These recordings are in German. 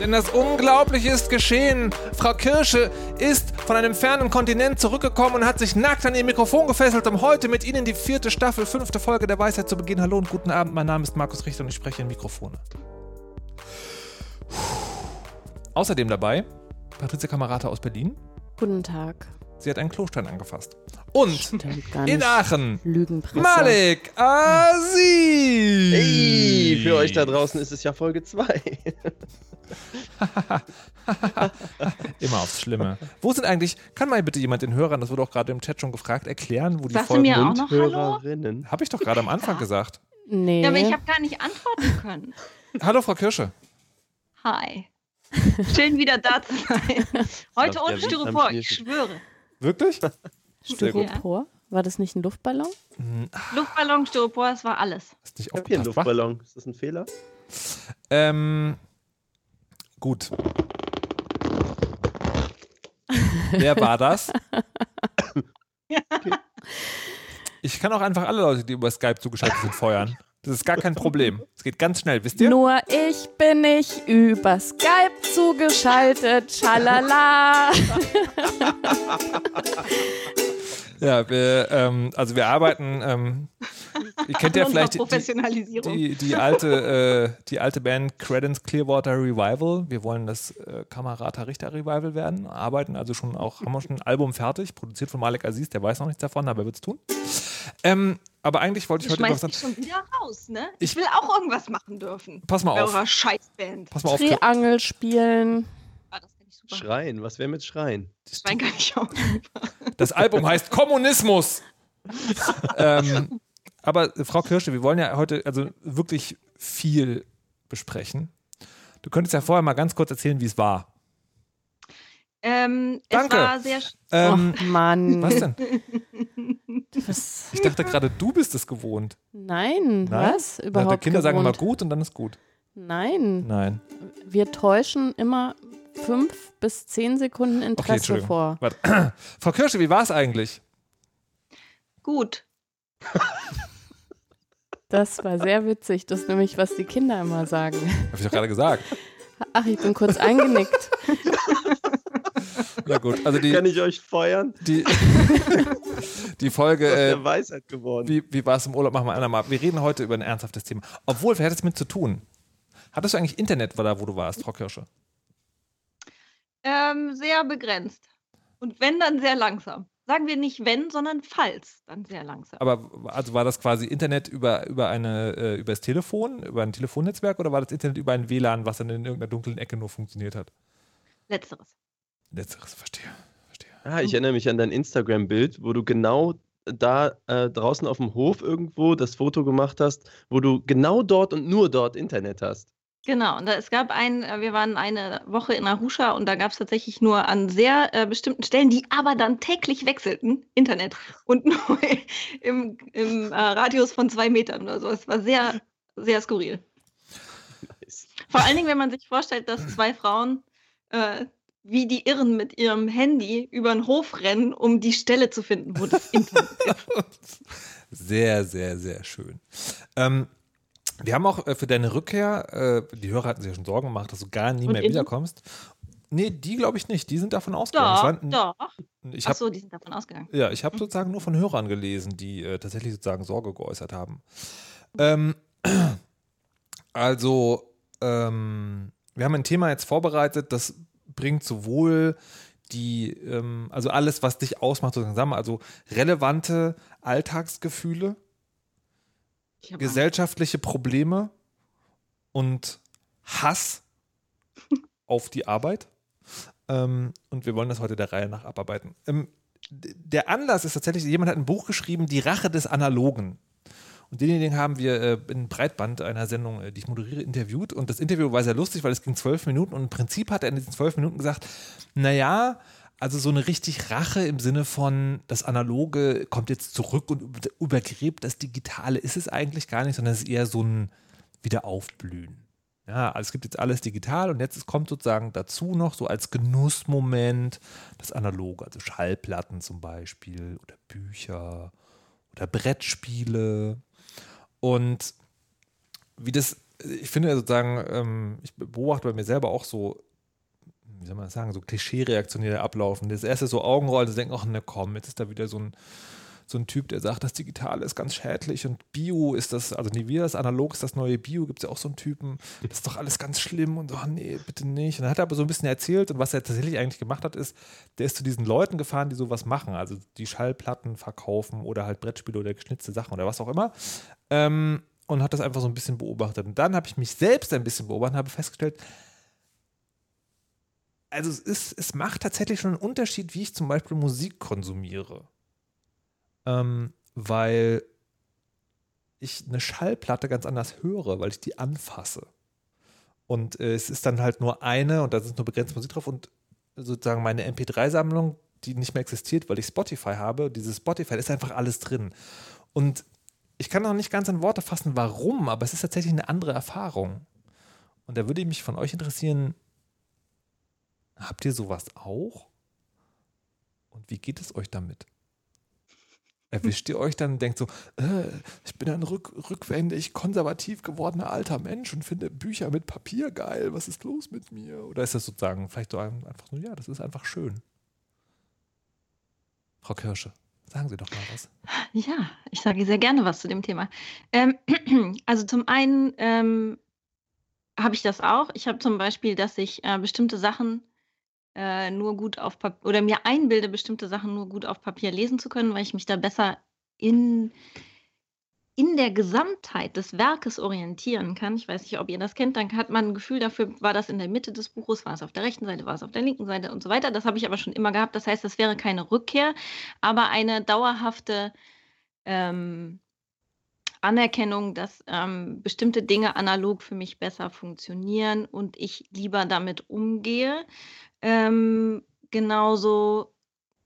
Denn das Unglaubliche ist geschehen. Frau Kirsche ist von einem fernen Kontinent zurückgekommen und hat sich nackt an ihr Mikrofon gefesselt, um heute mit Ihnen die vierte Staffel, fünfte Folge der Weisheit zu beginnen. Hallo und guten Abend, mein Name ist Markus Richter und ich spreche in Mikrofone. Außerdem dabei Patricia Kamerata aus Berlin. Guten Tag. Sie hat einen Klostein angefasst. Und in. Aachen Lügenpresse. Malik Aziz. Hey, für euch da draußen ist es ja Folge 2. Immer aufs Schlimme. Wo sind eigentlich, kann mal bitte jemand den Hörern, das wurde auch gerade im Chat schon gefragt, erklären, wo die Sagst du Folgen mir auch sind? noch Hallo? Hörerinnen. Habe ich doch gerade am Anfang gesagt. Nee. Ja, aber ich habe gar nicht antworten können. Hallo, Frau Kirsche. Hi. Schön wieder da zu sein. Heute ohne Styropor, ich schwöre. Wirklich? Styropor? War das nicht ein Luftballon? Luftballon, Styropor, es war alles. Ist nicht Ich habe hier einen? Luftballon. Ist das ein Fehler? Ähm, gut. Wer war das? Ich kann auch einfach alle Leute, die über Skype zugeschaltet sind, feuern. Das ist gar kein Problem. Es geht ganz schnell, wisst ihr? Nur ich bin nicht über Skype zugeschaltet. Schalala. Ja, wir, ähm, also wir arbeiten, ähm, ihr kennt ja vielleicht die, Professionalisierung. die, die, alte, äh, die alte Band Credence Clearwater Revival. Wir wollen das äh, Kamerata Richter Revival werden, arbeiten also schon auch, haben wir schon ein Album fertig, produziert von Malik Aziz, der weiß noch nichts davon, aber er wird es tun. Ähm, aber eigentlich wollte ich heute schmeißt was schon wieder raus, ne? Ich- Ich will auch irgendwas machen dürfen. Pass mal auf. eurer Scheißband. Pass mal auf. Triangel spielen. Ah, das finde ich super. Schreien. Was wäre mit Schreien? Schreien kann ich auch. Das Album heißt Kommunismus. ähm, aber äh, Frau Kirsche, wir wollen ja heute also wirklich viel besprechen. Du könntest ja vorher mal ganz kurz erzählen, wie es war. Ähm, Danke. Es war sehr. Ähm, Och Mann. Was denn? Was? Ich dachte gerade, du bist es gewohnt. Nein, Nein? was? Na, Überhaupt die Kinder sagen immer gewohnt? gut und dann ist gut. Nein. Nein. Wir täuschen immer fünf bis zehn Sekunden Okay, Interesse Entschuldigung. vor. Warte. Frau Kirsche, wie war es eigentlich? Gut. Das war sehr witzig. Das ist nämlich, was die Kinder immer sagen. Habe ich doch gerade gesagt. Ach, ich bin kurz eingenickt. Na gut, also die, Kann ich euch feuern? die, die Folge, Aus äh, der Weisheit geworden. wie, wie war es im Urlaub, machen wir andermal. Wir reden heute über ein ernsthaftes Thema. Obwohl, wer hat es mit zu tun? Hattest du eigentlich Internet, war da, wo du warst, Frau Kirsche? Ähm, sehr begrenzt. Und wenn, dann sehr langsam. Sagen wir nicht wenn, sondern falls, dann sehr langsam. Aber also war das quasi Internet über, über, eine, äh, über das Telefon, über ein Telefonnetzwerk oder war das Internet über ein WLAN, was dann in irgendeiner dunklen Ecke nur funktioniert hat? Letzteres. Letzteres, verstehe. verstehe. Ah, ich erinnere mich an dein Instagram-Bild, wo du genau da äh, draußen auf dem Hof irgendwo das Foto gemacht hast, wo du genau dort und nur dort Internet hast. Genau, und da, es gab ein, äh, wir waren eine Woche in Arusha und da gab es tatsächlich nur an sehr äh, bestimmten Stellen, die aber dann täglich wechselten, Internet und nur im, im äh, Radius von zwei Metern oder so. Es war sehr, sehr skurril. Nice. Vor allen Dingen, wenn man sich vorstellt, dass zwei Frauen äh, wie die Irren mit ihrem Handy über den Hof rennen, um die Stelle zu finden, wo das Internet ist. Sehr, sehr, sehr schön. Ähm, wir haben auch äh, für deine Rückkehr, äh, die Hörer hatten sich ja schon Sorgen gemacht, dass du gar nie Und mehr innen? wiederkommst. Nee, die glaube ich nicht. Die sind davon ausgegangen. Doch, waren- doch. Ich Ach habe so, die sind davon ausgegangen. ja, ich habe sozusagen nur von Hörern gelesen, die äh, tatsächlich sozusagen Sorge geäußert haben. Ähm, also, ähm, wir haben ein Thema jetzt vorbereitet, das bringt sowohl die, ähm, also alles, was dich ausmacht, sozusagen zusammen, also relevante Alltagsgefühle, hab gesellschaftliche Probleme und Hass auf die Arbeit. Ähm, und wir wollen das heute der Reihe nach abarbeiten. Ähm, der Anlass ist tatsächlich, jemand hat ein Buch geschrieben, Die Rache des Analogen. Und denjenigen haben wir äh, in Breitband einer Sendung, äh, die ich moderiere, interviewt. Und das Interview war sehr lustig, weil es ging zwölf Minuten. Und im Prinzip hat er in diesen zwölf Minuten gesagt, naja, Also so eine richtig Rache im Sinne von, das Analoge kommt jetzt zurück und über- übergräbt das Digitale ist es eigentlich gar nicht, sondern es ist eher so ein Wiederaufblühen. Ja, also es gibt jetzt alles digital und jetzt kommt sozusagen dazu noch so als Genussmoment das Analoge, also Schallplatten zum Beispiel oder Bücher oder Brettspiele. Und wie das, ich finde sozusagen, ähm, ich beobachte bei mir selber auch so, wie soll man das sagen, so klischee-reaktionäre ablaufen. Das erste so Augenrollen, das denken, ach ne komm, jetzt ist da wieder so ein, so ein Typ, der sagt, das Digitale ist ganz schädlich und Bio ist das, also nie wieder das Analog ist das neue Bio, gibt es ja auch so einen Typen, das ist doch alles ganz schlimm und so, nee, bitte nicht. Und dann hat er aber so ein bisschen erzählt und was er tatsächlich eigentlich gemacht hat, ist, der ist zu diesen Leuten gefahren, die sowas machen, also die Schallplatten verkaufen oder halt Brettspiele oder geschnitzte Sachen oder was auch immer. Ähm, und hat das einfach so ein bisschen beobachtet. Und dann habe ich mich selbst ein bisschen beobachtet und habe festgestellt, also es, ist, es macht tatsächlich schon einen Unterschied, wie ich zum Beispiel Musik konsumiere. Ähm, weil ich eine Schallplatte ganz anders höre, weil ich die anfasse. Und äh, es ist dann halt nur eine und da ist nur begrenzt Musik drauf und sozusagen meine MP3-Sammlung, die nicht mehr existiert, weil ich Spotify habe, dieses Spotify, ist einfach alles drin. Und ich kann noch nicht ganz in Worte fassen, warum, aber es ist tatsächlich eine andere Erfahrung. Und da würde mich von euch interessieren, habt ihr sowas auch? Und wie geht es euch damit? Erwischt ihr euch dann und denkt so, äh, ich bin ein rück, rückwendig, konservativ gewordener alter Mensch und finde Bücher mit Papier geil, was ist los mit mir? Oder ist das sozusagen vielleicht so ein- einfach nur, ja, das ist einfach schön? Frau Kirsche, sagen Sie doch mal was. Ja, ich sage sehr gerne was zu dem Thema. Ähm, also zum einen ähm, habe ich das auch. Ich habe zum Beispiel, dass ich äh, bestimmte Sachen äh, nur gut auf Papier oder mir einbilde, bestimmte Sachen nur gut auf Papier lesen zu können, weil ich mich da besser in, in der Gesamtheit des Werkes orientieren kann. Ich weiß nicht, ob ihr das kennt, dann hat man ein Gefühl dafür, war das in der Mitte des Buches, war es auf der rechten Seite, war es auf der linken Seite und so weiter. Das habe ich aber schon immer gehabt. Das heißt, das wäre keine Rückkehr, aber eine dauerhafte ähm, Anerkennung, dass ähm, bestimmte Dinge analog für mich besser funktionieren und ich lieber damit umgehe. Ähm, genauso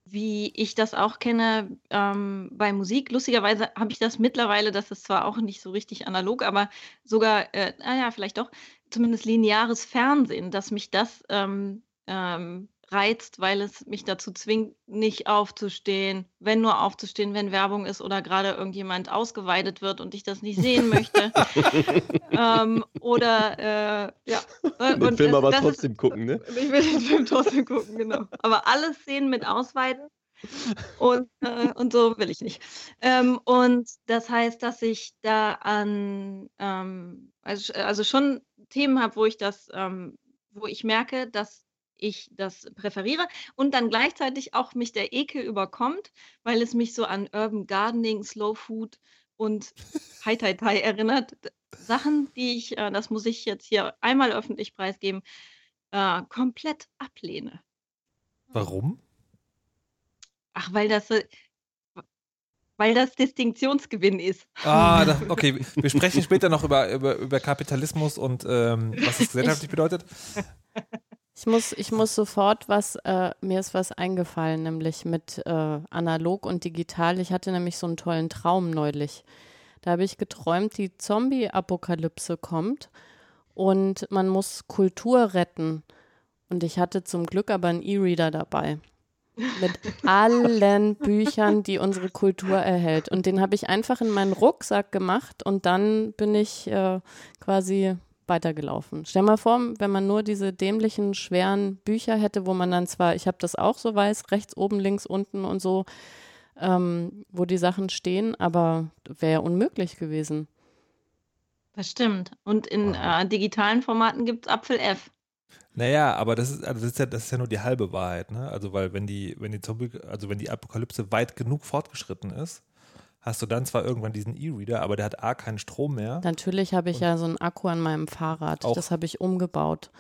wie ich das auch kenne ähm, bei Musik. Lustigerweise habe ich das mittlerweile, das ist zwar auch nicht so richtig analog, aber sogar, äh, naja, vielleicht doch, zumindest lineares Fernsehen, dass mich das ähm, ähm, reizt, weil es mich dazu zwingt, nicht aufzustehen, wenn nur aufzustehen, wenn Werbung ist oder gerade irgendjemand ausgeweidet wird und ich das nicht sehen möchte. ähm, oder äh, ja. Den Film aber das ist- trotzdem gucken, ne? ich will den Film trotzdem gucken, genau. Aber alle Szenen mit Ausweiten und, äh, und so will ich nicht. Ähm, und das heißt, dass ich da an, ähm, also, also schon Themen habe, wo ich das, ähm, wo ich merke, dass ich das präferiere und dann gleichzeitig auch mich der Ekel überkommt, weil es mich so an Urban Gardening, Slow Food und Hai Tai Tai erinnert. Sachen, die ich, äh, das muss ich jetzt hier einmal öffentlich preisgeben, äh, komplett ablehne. Warum? Ach, weil das, äh, weil das Distinktionsgewinn ist. Ah, da, okay. Wir sprechen später noch über, über, über Kapitalismus und ähm, was das gesellschaftlich bedeutet. Ich muss, ich muss sofort was, äh, mir ist was eingefallen, nämlich mit äh, analog und digital. Ich hatte nämlich so einen tollen Traum neulich. Da habe ich geträumt, die Zombie-Apokalypse kommt und man muss Kultur retten. Und ich hatte zum Glück aber einen E-Reader dabei. Mit allen Büchern, die unsere Kultur erhält. Und den habe ich einfach in meinen Rucksack gemacht und dann bin ich äh, quasi weitergelaufen. Stell mal vor, wenn man nur diese dämlichen, schweren Bücher hätte, wo man dann zwar, ich habe das auch so weiß, rechts oben, links unten und so, ähm, wo die Sachen stehen, aber wäre ja unmöglich gewesen. Das stimmt. Und in äh, digitalen Formaten gibt es Apfel F. Naja, aber das ist, also das ist ja, das ist ja nur die halbe Wahrheit, ne? Also weil wenn die, wenn die Zombie, also wenn die Apokalypse weit genug fortgeschritten ist, hast du dann zwar irgendwann diesen E-Reader, aber der hat A keinen Strom mehr. Natürlich habe ich ja so einen Akku an meinem Fahrrad. Das habe ich umgebaut.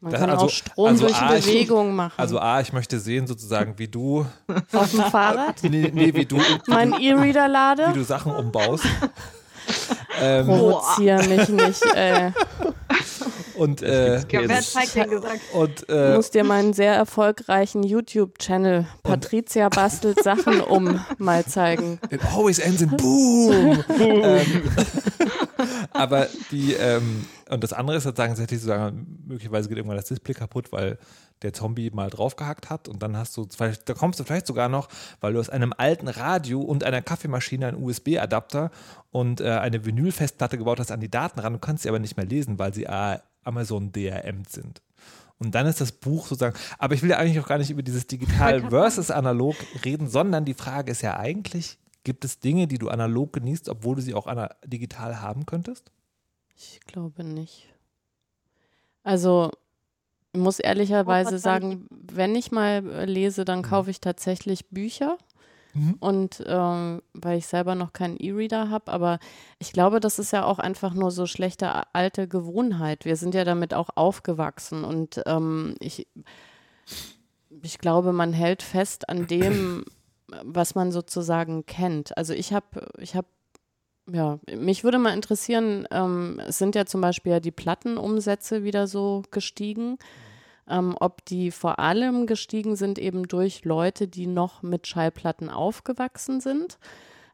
Man Das- kann also- auch Strom also durch A, ich- Bewegung machen. Also A, ich möchte sehen sozusagen, wie du, auf dem Fahrrad nee, nee wie du, meinen E-Reader wie lade. du Sachen umbaust. ähm, Provoziere mich nicht, ey. Und, äh, Ja, wer hat Feig denn gesagt? und Du äh, musst dir meinen sehr erfolgreichen YouTube-Channel Patricia bastelt Sachen um mal zeigen. It always ends in Boom. ähm, aber die, ähm, und das andere ist sozusagen, tatsächlich zu sagen, möglicherweise geht irgendwann das Display kaputt, weil der Zombie mal draufgehackt hat und dann hast du, vielleicht, da kommst du vielleicht sogar noch, weil du aus einem alten Radio und einer Kaffeemaschine einen USB-Adapter und äh, eine Vinylfestplatte gebaut hast an die Daten ran. Du kannst sie aber nicht mehr lesen, weil sie äh, Amazon DRM sind. Und dann ist das Buch sozusagen, aber ich will ja eigentlich auch gar nicht über dieses digital versus analog reden, sondern die Frage ist ja eigentlich, gibt es Dinge, die du analog genießt, obwohl du sie auch digital haben könntest? Ich glaube nicht. Also, ich muss ehrlicherweise sagen, wenn ich mal äh, lese, dann kaufe ich tatsächlich Bücher. Mhm. Und ähm, weil ich selber noch keinen E-Reader habe, aber ich glaube, das ist ja auch einfach nur so schlechte alte Gewohnheit. Wir sind ja damit auch aufgewachsen und ähm, ich, ich glaube, man hält fest an dem, was man sozusagen kennt. Also ich habe, ich habe, ja, mich würde mal interessieren, ähm, es sind ja zum Beispiel ja die Plattenumsätze wieder so gestiegen ähm, ob die vor allem gestiegen sind eben durch Leute, die noch mit Schallplatten aufgewachsen sind.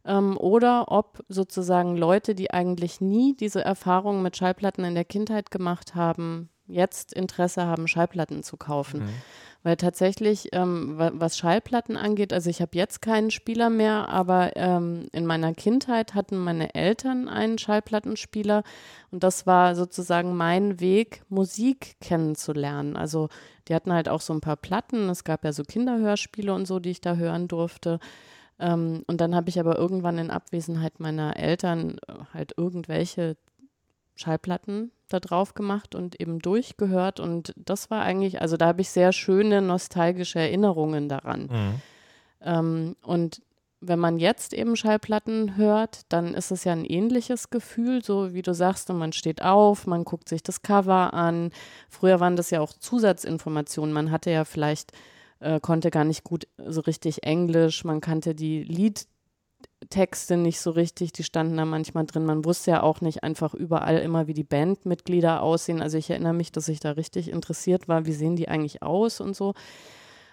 Ähm, oder ob sozusagen Leute, die eigentlich nie diese Erfahrung mit Schallplatten in der Kindheit gemacht haben, jetzt Interesse haben, Schallplatten zu kaufen. Weil tatsächlich, ähm, wa- was Schallplatten angeht, also ich habe jetzt keinen Spieler mehr, aber ähm, in meiner Kindheit hatten meine Eltern einen Schallplattenspieler und das war sozusagen mein Weg, Musik kennenzulernen. Also die hatten halt auch so ein paar Platten, es gab ja so Kinderhörspiele und so, die ich da hören durfte. Ähm, und dann habe ich aber irgendwann in Abwesenheit meiner Eltern äh, halt irgendwelche Schallplatten da drauf gemacht und eben durchgehört. Und das war eigentlich, also da habe ich sehr schöne nostalgische Erinnerungen daran. Mhm. Ähm, und wenn man jetzt eben Schallplatten hört, dann ist es ja ein ähnliches Gefühl, so wie du sagst, und man steht auf, man guckt sich das Cover an. Früher waren das ja auch Zusatzinformationen. Man hatte ja vielleicht, äh, konnte gar nicht gut so richtig Englisch, man kannte die Liedtexte nicht so richtig, die standen da manchmal drin. Man wusste ja auch nicht einfach überall immer, wie die Bandmitglieder aussehen. Also ich erinnere mich, dass ich da richtig interessiert war, wie sehen die eigentlich aus und so.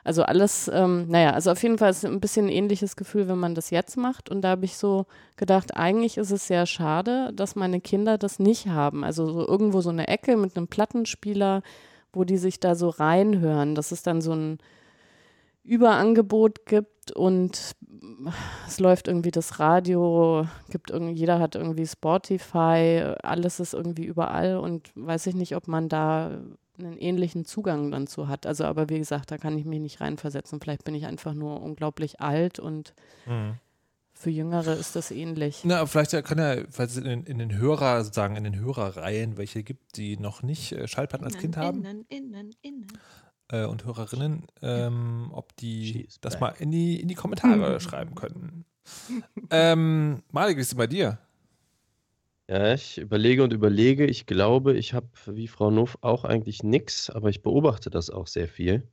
Also alles, ähm, naja, also auf jeden Fall ist ein bisschen ein ähnliches Gefühl, wenn man das jetzt macht. Und da habe ich so gedacht, eigentlich ist es sehr schade, dass meine Kinder das nicht haben. Also so irgendwo so eine Ecke mit einem Plattenspieler, wo die sich da so reinhören, dass es dann so ein Überangebot gibt und es läuft irgendwie das Radio, gibt irgendwie, jeder hat irgendwie Spotify, alles ist irgendwie überall und weiß ich nicht, ob man da einen ähnlichen Zugang dann zu hat. Also, aber wie gesagt, da kann ich mich nicht reinversetzen. Vielleicht bin ich einfach nur unglaublich alt und Mhm. für Jüngere ist das ähnlich. Na, vielleicht kann ja, falls es in, den- in den Hörer, sozusagen in den Hörerreihen welche gibt, die noch nicht äh, Schallplatten als Kind haben Innen, innen, innen. Äh, und Hörerinnen, ähm, ob die She's das back. mal in die, in die Kommentare schreiben könnten. ähm, Malik, wie ist es bei dir? Ja, ich überlege und überlege. Ich glaube, ich habe wie Frau Nuff auch eigentlich nichts, aber ich beobachte das auch sehr viel.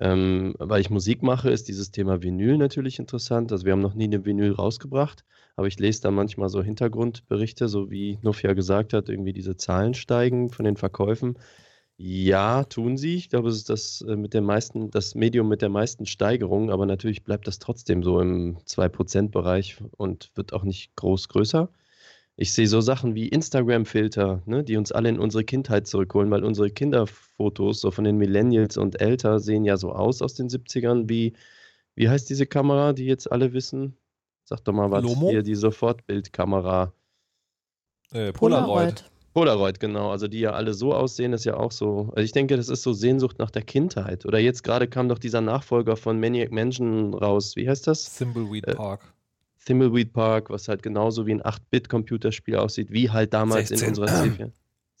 Ähm, weil ich Musik mache, ist dieses Thema Vinyl natürlich interessant. Also wir haben noch nie eine Vinyl rausgebracht, aber ich lese da manchmal so Hintergrundberichte, so wie Nuff ja gesagt hat, irgendwie diese Zahlen steigen von den Verkäufen. Ja, tun sie. Ich glaube, es ist das äh, mit der meisten, das Medium mit der meisten Steigerung, aber natürlich bleibt das trotzdem so im 2%-Bereich und wird auch nicht groß größer. Ich sehe so Sachen wie Instagram-Filter, ne, die uns alle in unsere Kindheit zurückholen, weil unsere Kinderfotos, so von den Millennials und älter, sehen ja so aus aus den 70ern wie, wie heißt diese Kamera, die jetzt alle wissen? Sag doch mal was Lomo? hier, die Sofortbildkamera. Äh, Polaroid. Polaroid, genau. Also die ja alle so aussehen, ist ja auch so. Also ich denke, das ist so Sehnsucht nach der Kindheit. Oder jetzt gerade kam doch dieser Nachfolger von Maniac Mansion raus. Wie heißt das? Thimbleweed Äh, Park. Thimbleweed Park, was halt genauso wie ein 8-Bit-Computerspiel aussieht, wie halt damals 16. in unserer C4.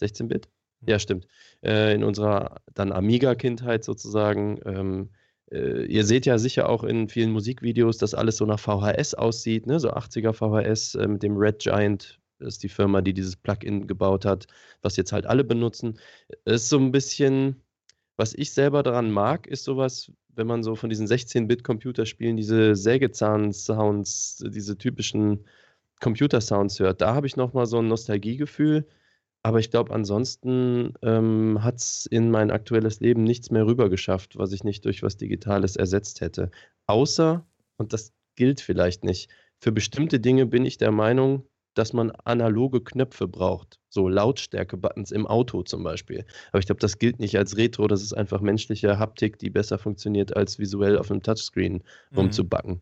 16-Bit? Ja, stimmt. Äh, in unserer dann Amiga-Kindheit sozusagen. Ähm, äh, ihr seht ja sicher auch in vielen Musikvideos, dass alles so nach VHS aussieht, ne? so 80er VHS äh, mit dem Red Giant. Ist die Firma, die dieses Plugin gebaut hat, was jetzt halt alle benutzen. Ist so ein bisschen, was ich selber daran mag, ist sowas, wenn man so von diesen 16-Bit-Computerspielen diese Sägezahn-Sounds, diese typischen Computer-Sounds hört. Da habe ich nochmal so ein Nostalgiegefühl. Aber ich glaube, ansonsten ähm, hat es in mein aktuelles Leben nichts mehr rüber geschafft, was ich nicht durch was Digitales ersetzt hätte. Außer, und das gilt vielleicht nicht, für bestimmte Dinge bin ich der Meinung, dass man analoge Knöpfe braucht. So Lautstärke-Buttons im Auto zum Beispiel. Aber ich glaube, das gilt nicht als Retro. Das ist einfach menschliche Haptik, die besser funktioniert, als visuell auf einem Touchscreen Mhm. rumzubacken.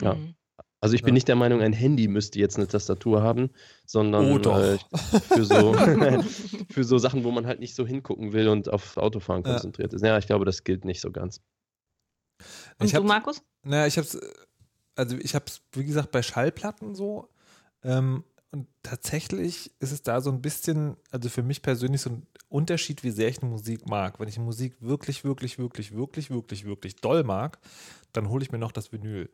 Ja. Mhm. Also ich bin Ja. nicht der Meinung, ein Handy müsste jetzt eine Tastatur haben, sondern Oh, doch. Äh, für, so, für so Sachen, wo man halt nicht so hingucken will und auf Autofahren Ja. konzentriert ist. Ja, ich glaube, das gilt nicht so ganz. Und Ich du, hab- Markus? Naja, ich hab's, also ich hab's, wie gesagt, bei Schallplatten so. Ähm, und tatsächlich ist es da so ein bisschen, also für mich persönlich so ein Unterschied, wie sehr ich eine Musik mag. Wenn ich Musik wirklich, wirklich, wirklich, wirklich, wirklich, wirklich doll mag, dann hole ich mir noch das Vinyl.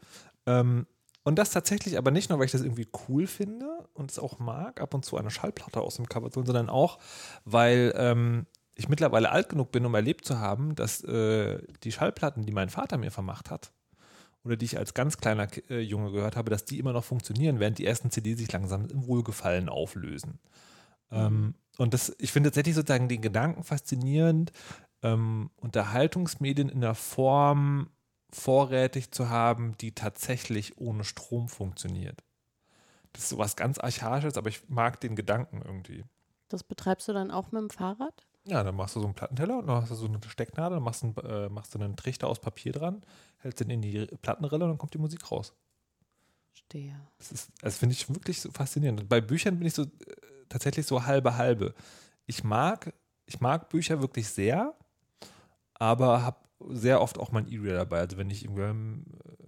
Ähm, und das tatsächlich aber nicht nur, weil ich das irgendwie cool finde und es auch mag, ab und zu eine Schallplatte aus dem Cover zu holen, sondern auch, weil ähm, ich mittlerweile alt genug bin, um erlebt zu haben, dass äh, die Schallplatten, die mein Vater mir vermacht hat, oder die ich als ganz kleiner äh, Junge gehört habe, dass die immer noch funktionieren, während die ersten CDs sich langsam im Wohlgefallen auflösen. Ähm, und das, ich finde tatsächlich sozusagen den Gedanken faszinierend, ähm, Unterhaltungsmedien in der Form vorrätig zu haben, die tatsächlich ohne Strom funktioniert. Das ist sowas ganz Archaisches, aber ich mag den Gedanken irgendwie. Das betreibst du dann auch mit dem Fahrrad? Ja, dann machst du so einen Plattenteller und dann hast du so eine Stecknadel, dann machst du, einen, äh, machst du einen Trichter aus Papier dran, hältst den in die Plattenrille und dann kommt die Musik raus. Stehe. Das ist, das finde ich wirklich so faszinierend. Bei Büchern bin ich so äh, tatsächlich so halbe halbe. Ich mag, ich mag Bücher wirklich sehr, aber habe sehr oft auch mein E-Reader dabei. Also wenn ich irgendwie, ähm, äh,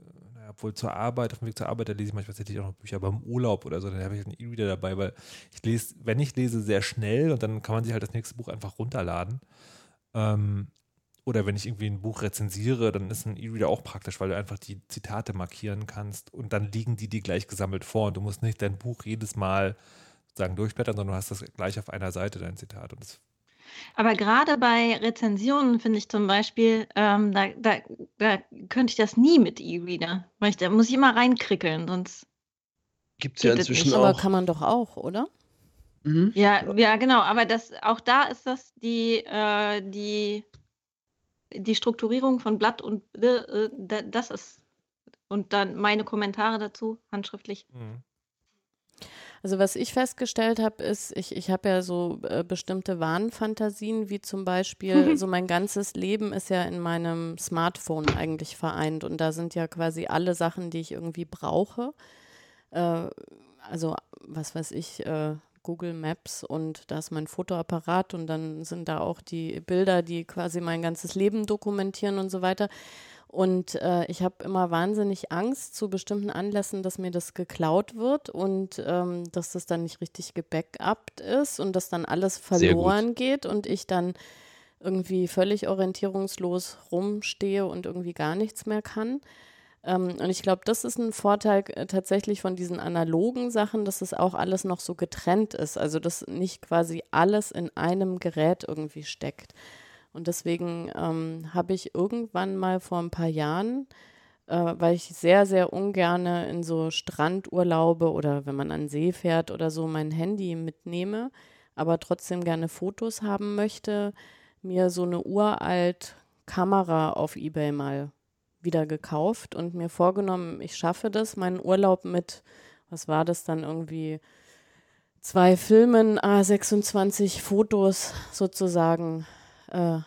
obwohl zur Arbeit, auf dem Weg zur Arbeit, da lese ich manchmal tatsächlich auch noch Bücher, aber im Urlaub oder so, dann habe ich einen E-Reader dabei, weil ich lese, wenn ich lese, sehr schnell und dann kann man sich halt das nächste Buch einfach runterladen. Ähm, oder wenn ich irgendwie ein Buch rezensiere, dann ist ein E-Reader auch praktisch, weil du einfach die Zitate markieren kannst und dann liegen die dir gleich gesammelt vor und du musst nicht dein Buch jedes Mal sozusagen durchblättern, sondern du hast das gleich auf einer Seite, dein Zitat. Und das, Aber gerade bei Rezensionen finde ich zum Beispiel, ähm, da, da, da könnte ich das nie mit E-Reader. Weil ich, da muss ich immer reinkrickeln, sonst. Gibt es ja inzwischen nicht, Aber auch. kann man doch auch, oder? Mhm. Ja, ja, genau. Aber das, auch da ist das die, äh, die, die Strukturierung von Blatt und äh, da- das ist. Und dann meine Kommentare dazu, handschriftlich. Also was ich festgestellt habe, ist, ich, ich habe ja so äh, bestimmte Wahnfantasien, wie zum Beispiel, so mein ganzes Leben ist ja in meinem Smartphone eigentlich vereint und da sind ja quasi alle Sachen, die ich irgendwie brauche. Äh, also was weiß ich, äh, Google Maps und da ist mein Fotoapparat und dann sind da auch die Bilder, die quasi mein ganzes Leben dokumentieren und so weiter. Und äh, ich habe immer wahnsinnig Angst zu bestimmten Anlässen, dass mir das geklaut wird und ähm, dass das dann nicht richtig gebackupt ist und dass dann alles verloren geht und ich dann irgendwie völlig orientierungslos rumstehe und irgendwie gar nichts mehr kann. Ähm, und ich glaube, das ist ein Vorteil äh, tatsächlich von diesen analogen Sachen, dass es auch alles noch so getrennt ist. Also, dass nicht quasi alles in einem Gerät irgendwie steckt. Und deswegen ähm, habe ich irgendwann mal vor ein paar Jahren, äh, weil ich sehr, sehr ungerne in so Strandurlaube oder wenn man an See fährt oder so mein Handy mitnehme, aber trotzdem gerne Fotos haben möchte, mir so eine uralt Kamera auf Ebay mal wieder gekauft und mir vorgenommen, ich schaffe das, meinen Urlaub mit, was war das dann irgendwie, zwei Filmen, A26 Fotos sozusagen äh,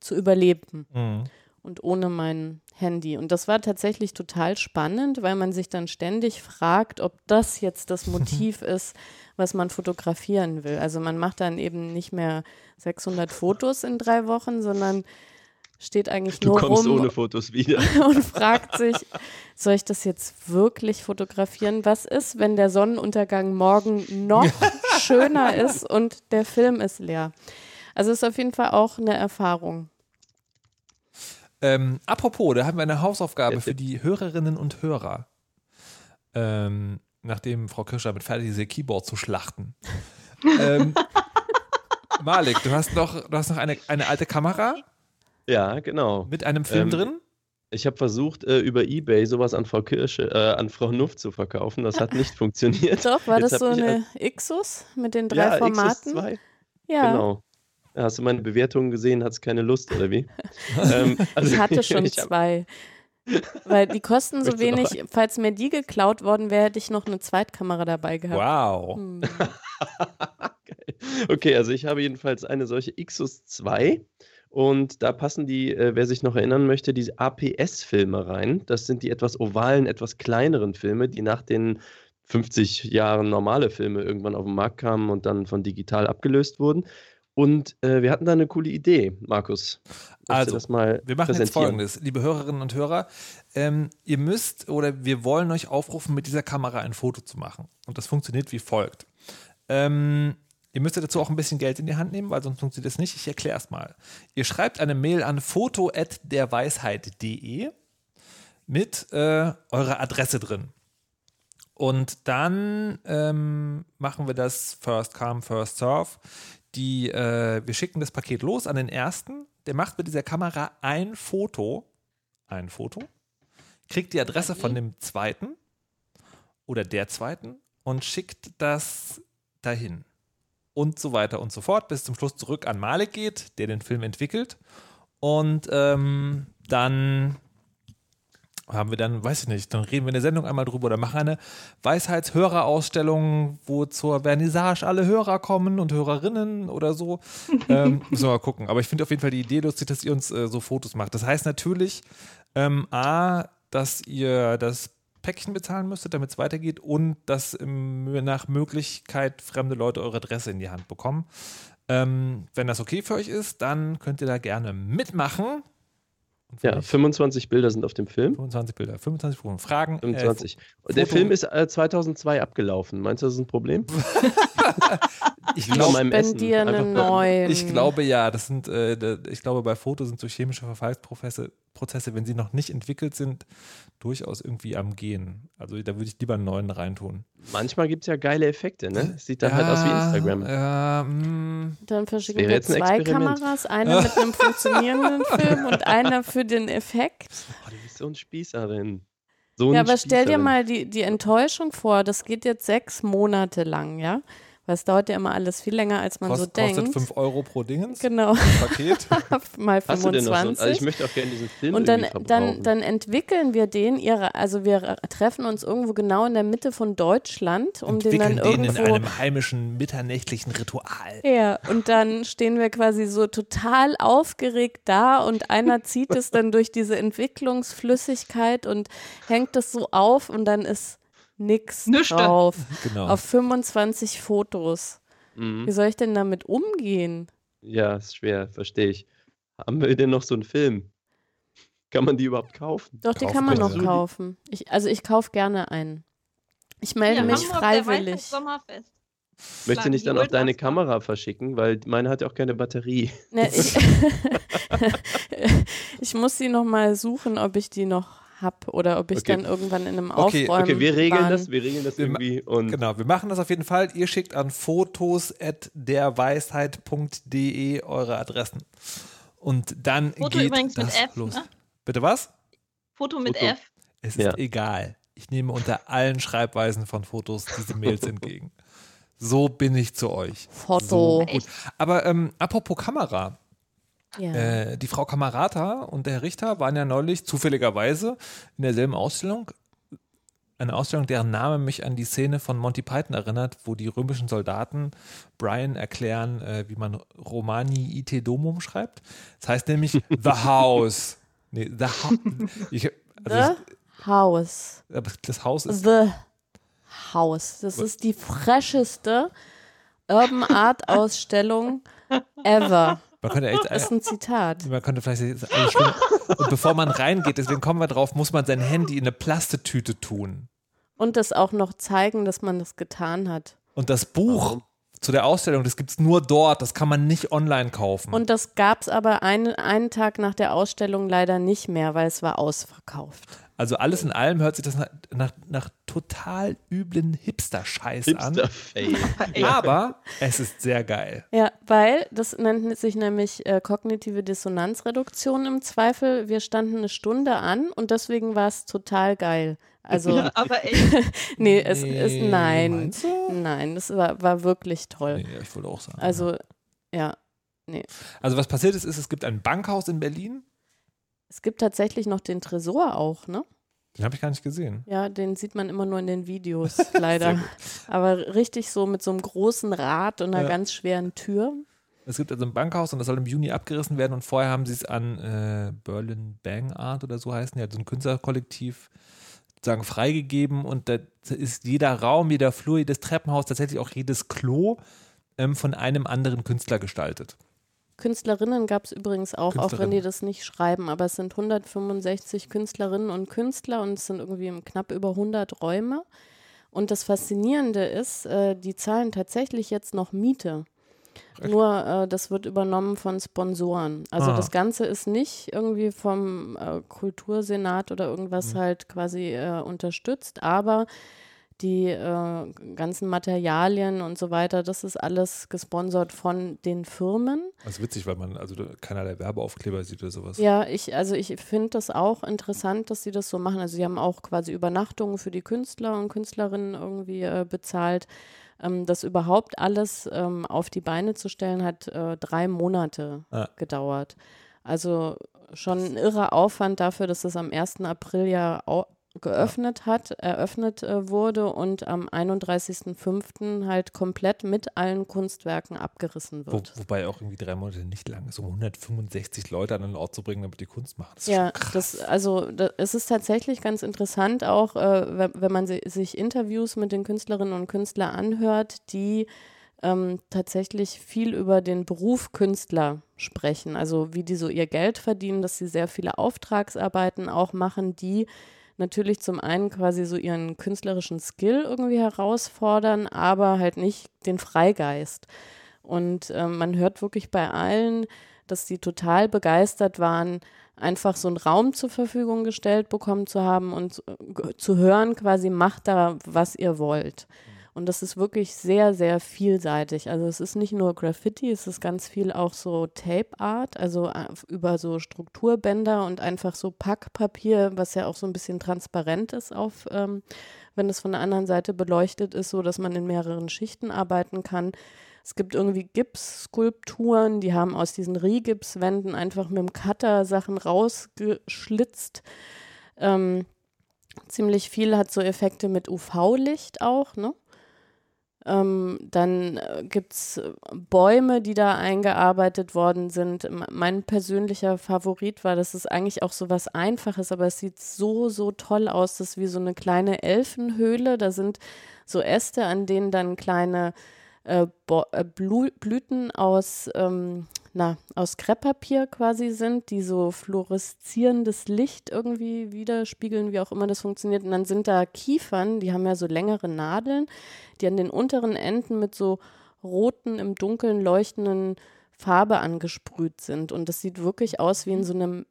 zu überleben Mhm. und ohne mein Handy. Und das war tatsächlich total spannend, weil man sich dann ständig fragt, ob das jetzt das Motiv ist, was man fotografieren will. Also man macht dann eben nicht mehr 600 Fotos in drei Wochen, sondern steht eigentlich Du nur kommst rum ohne Fotos wieder. und fragt sich, soll ich das jetzt wirklich fotografieren? Was ist, wenn der Sonnenuntergang morgen noch schöner ist und der Film ist leer? Also ist auf jeden Fall auch eine Erfahrung. Ähm, apropos, da haben wir eine Hausaufgabe für die Hörerinnen und Hörer. Ähm, nachdem Frau Kirsch damit fertig ist, ihr Keyboard zu schlachten. ähm, Malik, du hast noch, du hast noch eine, eine alte Kamera Ja, genau. mit einem Film Ähm, drin. Ich habe versucht, äh, über Ebay sowas an Frau Kirsche, äh, an Frau Nuff zu verkaufen. Das hat nicht funktioniert. Doch, war Jetzt das so eine Ixus mit den drei ja, Formaten? XS2. Ja, Genau. Hast du meine Bewertungen gesehen? Hat es keine Lust, oder wie? ähm, also, ich hatte schon ich zwei. Weil die kosten so wenig, falls mir die geklaut worden wäre, hätte ich noch eine Zweitkamera dabei gehabt. Wow. Hm. Okay, also ich habe jedenfalls eine solche Ixus 2 und da passen die, äh, wer sich noch erinnern möchte, diese APS-Filme rein. Das sind die etwas ovalen, etwas kleineren Filme, die nach den 50 Jahren normale Filme irgendwann auf den Markt kamen und dann von digital abgelöst wurden. Und äh, wir hatten da eine coole Idee, Markus. Also, das mal Wir machen jetzt folgendes, liebe Hörerinnen und Hörer. Ähm, ihr müsst oder wir wollen euch aufrufen, mit dieser Kamera ein Foto zu machen. Und das funktioniert wie folgt. Ähm, ihr müsst dazu auch ein bisschen Geld in die Hand nehmen, weil sonst funktioniert es nicht. Ich erkläre es mal. Ihr schreibt eine Mail an foto.derweisheit.de mit äh, eurer Adresse drin. Und dann ähm, machen wir das First Come, First Serve. Die, äh, wir schicken das Paket los an den ersten. Der macht mit dieser Kamera ein Foto, ein Foto, kriegt die Adresse von dem zweiten oder der zweiten und schickt das dahin. Und so weiter und so fort, bis zum Schluss zurück an Malik geht, der den Film entwickelt. Und ähm, dann haben wir dann, weiß ich nicht, dann reden wir in der Sendung einmal drüber oder machen eine Weisheitshörerausstellung, wo zur Vernissage alle Hörer kommen und Hörerinnen oder so. ähm, müssen wir mal gucken. Aber ich finde auf jeden Fall die Idee lustig, dass ihr uns äh, so Fotos macht. Das heißt natürlich, ähm, A, dass ihr das Päckchen bezahlen müsstet, damit es weitergeht und dass im, nach Möglichkeit fremde Leute eure Adresse in die Hand bekommen. Ähm, wenn das okay für euch ist, dann könnt ihr da gerne mitmachen. Ja, nicht, 25 Bilder sind auf dem Film. 25 Bilder, 25 Fragen. Fragen. äh, 25. Und der Film ist äh, 2002 abgelaufen. Meinst du, das ist ein Problem? ich glaube, mal- neuen. ich glaube ja, das sind, äh, ich glaube, bei Fotos sind so chemische Verfallsprozesse, Prozesse, wenn sie noch nicht entwickelt sind, durchaus irgendwie am Gehen. Also da würde ich lieber einen neuen reintun. Manchmal gibt es ja geile Effekte, ne? Es sieht dann halt aus wie Instagram. Ja, mm, Dann verschicken wir jetzt ein zwei Experiment. Kameras, eine mit einem funktionierenden Film und einer für den Effekt. Oh, du bist so ein Spießerin. So Ja, ein aber stell dir Spießerin. mal die, die Enttäuschung vor, das geht jetzt sechs Monate lang, ja? Weil es dauert ja immer alles viel länger, als man kost, so kostet denkt. 5 Euro pro Dingens. Genau, Paket. mal Hast du denn noch so? 25. Also ich möchte auch gerne diesen Film Und dann, irgendwie dann, dann entwickeln wir den, ihre, also wir treffen uns irgendwo genau in der Mitte von Deutschland, um den entwickeln dann den in irgendwo. einem heimischen mitternächtlichen Ritual. Ja, und dann stehen wir quasi so total aufgeregt da und einer zieht es dann durch diese Entwicklungsflüssigkeit und hängt es so auf und dann ist nix Nüchte. drauf. Genau. Auf 25 Fotos. Wie Mhm. soll ich denn damit umgehen? Ja, ist schwer, verstehe ich. Haben wir denn noch so einen Film? Kann man die überhaupt kaufen? Doch, die Kaufen kann man noch kaufen. Ich, also ich kaufe gerne einen. Ich melde Ja, mich freiwillig. Sommerfest. Möchtest du Schlagen nicht dann auch deine? Kamera verschicken? Weil meine hat ja auch keine Batterie. Ne, ich, ich muss sie noch mal suchen, ob ich die noch hab oder ob ich Okay. dann irgendwann in einem Okay, Aufräumen Okay, wir regeln Wahn- das, wir regeln das irgendwie und Genau, wir machen das auf jeden Fall. Ihr schickt an fotos.derweisheit.de eure Adressen. Und dann Foto geht übrigens mit das F, los. ne? Bitte was? Foto mit Foto. F. Es ist Ja. egal. Ich nehme unter allen Schreibweisen von Fotos diese Mails entgegen. So bin ich zu euch. Foto. So gut. Aber ähm, apropos Kamera. Ja. Äh, die Frau Kamerata und der Herr Richter waren ja neulich zufälligerweise in derselben Ausstellung. Eine Ausstellung, deren Name mich an die Szene von Monty Python erinnert, wo die römischen Soldaten Brian erklären, äh, wie man Romani ite domum schreibt. Das heißt nämlich The House. Nee, The House. Ich, also The House. ich, aber das Haus ist. The House. Das ist die fresheste Urban Art Ausstellung ever. Man könnte echt. Das ist ein Zitat. Man könnte vielleicht. Und bevor man reingeht, deswegen kommen wir drauf, muss man sein Handy in eine Plastetüte tun. Und das auch noch zeigen, dass man das getan hat. Und das Buch zu der Ausstellung, das gibt es nur dort, das kann man nicht online kaufen. Und das gab es aber einen, einen Tag nach der Ausstellung leider nicht mehr, weil es war ausverkauft. Also alles in allem hört sich das nach, nach, nach total üblen Hipster-Scheiß an. Hipster-Fail. Aber es ist sehr geil. Ja, weil das nennt sich nämlich äh, kognitive Dissonanzreduktion im Zweifel. Wir standen eine Stunde an und deswegen war es total geil. Also, Aber echt, nee, es Nee, ist, nein, nein, das war, war wirklich toll. Nee, ich wollte auch sagen. Also, ja, also was passiert ist, ist, es gibt ein Bankhaus in Berlin. Es gibt tatsächlich noch den Tresor auch, ne? Den habe ich gar nicht gesehen. Ja, den sieht man immer nur in den Videos, leider. Aber richtig so mit so einem großen Rad und einer Ja. ganz schweren Tür. Es gibt also ein Bankhaus und das soll im Juni abgerissen werden und vorher haben sie es an äh, Berlin Bang Art oder so heißen, ja, so ein Künstlerkollektiv sozusagen freigegeben und da ist jeder Raum, jeder Flur, jedes Treppenhaus, tatsächlich auch jedes Klo ähm, von einem anderen Künstler gestaltet. Künstlerinnen gab es übrigens auch, auch wenn die das nicht schreiben, aber es sind 165 Künstlerinnen und Künstler und es sind irgendwie knapp über 100 Räume. Und das Faszinierende ist, äh, die zahlen tatsächlich jetzt noch Miete. Echt? Nur äh, das wird übernommen von Sponsoren. Also Ah. das Ganze ist nicht irgendwie vom äh, Kultursenat oder irgendwas Mhm. halt quasi äh, unterstützt, aber die äh, ganzen Materialien und so weiter, das ist alles gesponsert von den Firmen. Das ist witzig, weil man also da keiner der Werbeaufkleber sieht oder sowas. Ja, ich, also ich finde das auch interessant, dass sie das so machen. Also sie haben auch quasi Übernachtungen für die Künstler und Künstlerinnen irgendwie äh, bezahlt. Ähm, das überhaupt alles ähm, auf die Beine zu stellen, hat äh, drei Monate Ja. gedauert. Also schon ein irrer Aufwand dafür, dass das am 1. April ja geöffnet hat, eröffnet äh, wurde und am 31.05. halt komplett mit allen Kunstwerken abgerissen Wo, wird. wobei auch irgendwie drei Monate nicht lang ist, um 165 Leute an einen Ort zu bringen, damit die Kunst machen. Das ist Ja, das, also da, es ist tatsächlich ganz interessant, auch äh, wenn, wenn man si sich Interviews mit den Künstlerinnen und Künstlern anhört, die ähm, tatsächlich viel über den Beruf Künstler sprechen. Also wie die so ihr Geld verdienen, dass sie sehr viele Auftragsarbeiten auch machen, die natürlich zum einen quasi so ihren künstlerischen Skill irgendwie herausfordern, aber halt nicht den Freigeist. Und ähm, man hört wirklich bei allen, dass sie total begeistert waren, einfach so einen Raum zur Verfügung gestellt bekommen zu haben und äh, zu hören, quasi macht da, was ihr wollt. Und das ist wirklich sehr, sehr vielseitig. Also es ist nicht nur Graffiti, es ist ganz viel auch so Tape Art, also über so Strukturbänder und einfach so Packpapier, was ja auch so ein bisschen transparent ist auf, ähm, wenn es von der anderen Seite beleuchtet ist, so dass man in mehreren Schichten arbeiten kann. Es gibt irgendwie Gipsskulpturen, die haben aus diesen Rigipswänden einfach mit dem Cutter Sachen rausgeschlitzt. Ähm, ziemlich viel hat so Effekte mit UV-Licht auch, ne? Ähm, dann äh, gibt es Bäume, die da eingearbeitet worden sind. Mein persönlicher Favorit war, dass es eigentlich auch so was Einfaches, aber es sieht so, so toll aus. Das ist wie so eine kleine Elfenhöhle. Da sind so Äste, an denen dann kleine äh, äh, Blüten aus, ähm, na, aus Krepppapier quasi sind, die so fluoreszierendes Licht irgendwie widerspiegeln, wie auch immer das funktioniert. Und dann sind da Kiefern, die haben ja so längere Nadeln, die an den unteren Enden mit so roten, im Dunkeln leuchtenden Farbe angesprüht sind. Und das sieht wirklich aus wie in so einem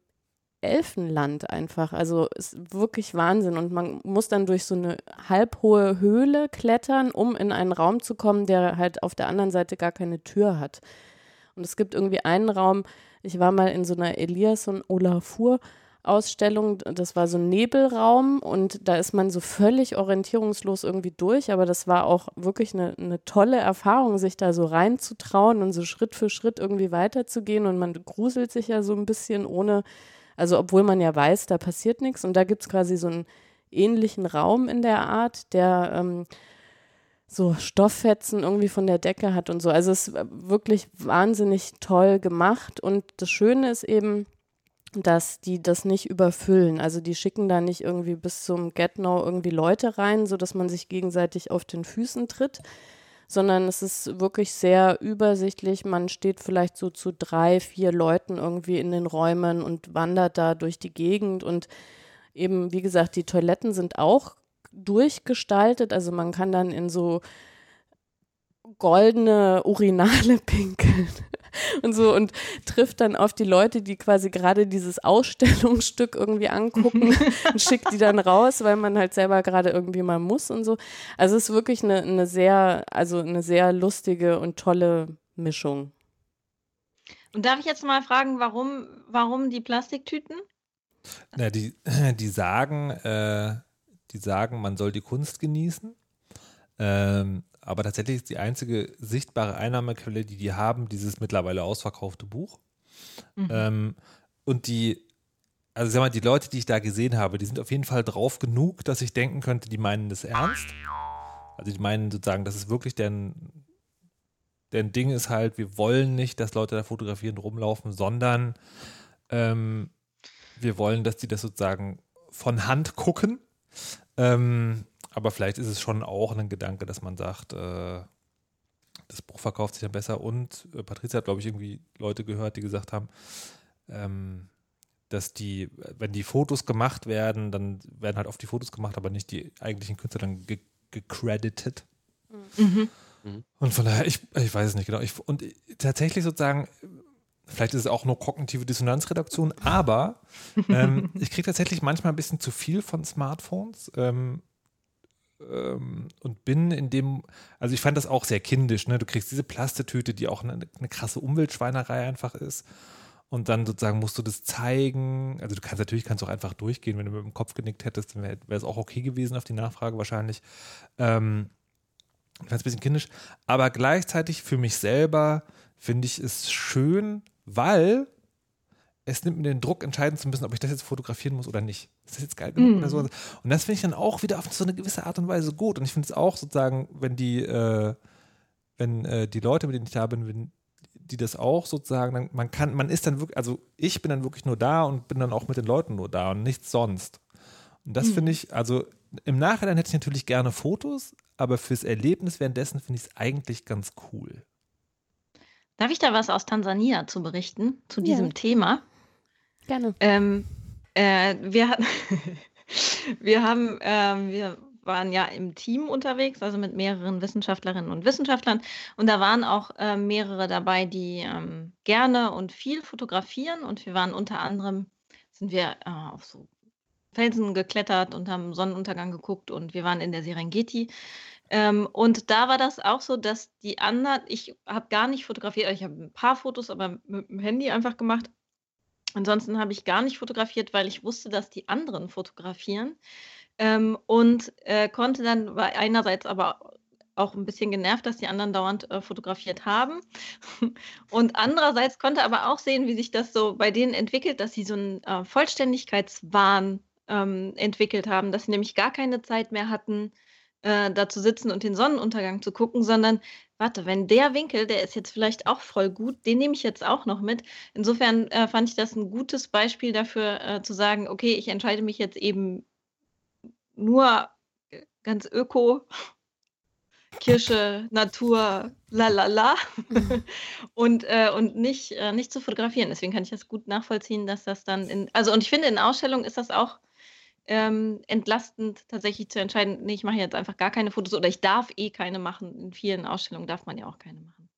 Elfenland einfach. Also ist wirklich Wahnsinn. Und man muss dann durch so eine halbhohe Höhle klettern, um in einen Raum zu kommen, der halt auf der anderen Seite gar keine Tür hat. Und es gibt irgendwie einen Raum, ich war mal in so einer Elias und Olafur Ausstellung, das war so ein Nebelraum und da ist man so völlig orientierungslos irgendwie durch, aber das war auch wirklich eine, eine tolle Erfahrung, sich da so reinzutrauen und so Schritt für Schritt irgendwie weiterzugehen und man gruselt sich ja so ein bisschen ohne, also obwohl man ja weiß, da passiert nichts. Und da gibt es quasi so einen ähnlichen Raum in der Art, der ähm, so Stofffetzen irgendwie von der Decke hat und so. Also es ist wirklich wahnsinnig toll gemacht und das Schöne ist eben, dass die das nicht überfüllen. Also die schicken da nicht irgendwie bis zum Get-No irgendwie Leute rein, sodass man sich gegenseitig auf den Füßen tritt, sondern es ist wirklich sehr übersichtlich. Man steht vielleicht so zu drei, vier Leuten irgendwie in den Räumen und wandert da durch die Gegend und eben, wie gesagt, die Toiletten sind auch durchgestaltet. Also man kann dann in so goldene Urinale pinkeln. und so und trifft dann auf die Leute, die quasi gerade dieses Ausstellungsstück irgendwie angucken und schickt die dann raus, weil man halt selber gerade irgendwie mal muss und so. Also es ist wirklich eine, eine sehr, also eine sehr lustige und tolle Mischung. Und darf ich jetzt mal fragen, warum, warum die Plastiktüten? Na, die, die sagen, äh, die sagen, man soll die Kunst genießen. Ähm, aber tatsächlich ist die einzige sichtbare Einnahmequelle, die die haben, dieses mittlerweile ausverkaufte Buch. Mhm. Ähm, und die, also sag mal, die Leute, die ich da gesehen habe, die sind auf jeden Fall drauf genug, dass ich denken könnte, die meinen das ernst. Also die meinen sozusagen, das ist wirklich deren, deren Ding ist halt, wir wollen nicht, dass Leute da fotografieren rumlaufen, sondern ähm, wir wollen, dass die das sozusagen von Hand gucken. Ähm, aber vielleicht ist es schon auch ein Gedanke, dass man sagt, äh, das Buch verkauft sich dann besser. Und äh, Patricia hat, glaube ich, irgendwie Leute gehört, die gesagt haben, ähm, dass die, wenn die Fotos gemacht werden, dann werden halt oft die Fotos gemacht, aber nicht die eigentlichen Künstler dann ge gecredited. Mhm. mhm. Und von daher, ich, ich weiß es nicht genau. Ich, und tatsächlich sozusagen, vielleicht ist es auch nur kognitive Dissonanzreduktion, aber ähm, ich kriege tatsächlich manchmal ein bisschen zu viel von Smartphones. Ähm, ähm, und bin in dem, also ich fand das auch sehr kindisch, ne? Du kriegst diese Plastetüte, die auch eine, eine krasse Umweltschweinerei einfach ist. Und dann sozusagen musst du das zeigen. Also du kannst natürlich kannst auch einfach durchgehen, wenn du mit dem Kopf genickt hättest, dann wäre es auch okay gewesen auf die Nachfrage wahrscheinlich. Ähm, ich fand es ein bisschen kindisch. Aber gleichzeitig für mich selber finde ich es schön, weil es nimmt mir den Druck, entscheiden zu müssen, ob ich das jetzt fotografieren muss oder nicht. Ist das jetzt geil genug mm. oder so? Und das finde ich dann auch wieder auf so eine gewisse Art und Weise gut. Und ich finde es auch sozusagen, wenn die, äh, wenn äh, die Leute, mit denen ich da bin, wenn die das auch sozusagen, dann, man kann, man ist dann wirklich, also ich bin dann wirklich nur da und bin dann auch mit den Leuten nur da und nichts sonst. Und das mm. finde ich, also im Nachhinein hätte ich natürlich gerne Fotos, aber fürs Erlebnis währenddessen finde ich es eigentlich ganz cool. Darf ich da was aus Tansania zu berichten, zu diesem ja. Thema? Gerne. Ähm, äh, wir, wir haben, ähm, wir waren ja im Team unterwegs, also mit mehreren Wissenschaftlerinnen und Wissenschaftlern. Und da waren auch äh, mehrere dabei, die ähm, gerne und viel fotografieren. Und wir waren unter anderem, sind wir äh, auf so Felsen geklettert und haben Sonnenuntergang geguckt und wir waren in der Serengeti. Ähm, und da war das auch so, dass die anderen, ich habe gar nicht fotografiert, ich habe ein paar Fotos, aber mit dem Handy einfach gemacht. Ansonsten habe ich gar nicht fotografiert, weil ich wusste, dass die anderen fotografieren. Ähm, und äh, konnte dann, war einerseits aber auch ein bisschen genervt, dass die anderen dauernd äh, fotografiert haben. Und andererseits konnte aber auch sehen, wie sich das so bei denen entwickelt, dass sie so einen äh, Vollständigkeitswahn ähm, entwickelt haben, dass sie nämlich gar keine Zeit mehr hatten, äh, da zu sitzen und den Sonnenuntergang zu gucken, sondern warte, wenn der Winkel, der ist jetzt vielleicht auch voll gut, den nehme ich jetzt auch noch mit. Insofern äh, fand ich das ein gutes Beispiel dafür, äh, zu sagen, okay, ich entscheide mich jetzt eben nur äh, ganz öko, Kirsche, Natur, la la la und, äh, und nicht, äh, nicht zu fotografieren. Deswegen kann ich das gut nachvollziehen, dass das dann in, also und ich finde, in Ausstellungen ist das auch ähm, entlastend, tatsächlich zu entscheiden, nee, ich mache jetzt einfach gar keine Fotos oder ich darf eh keine machen. In vielen Ausstellungen darf man ja auch keine machen.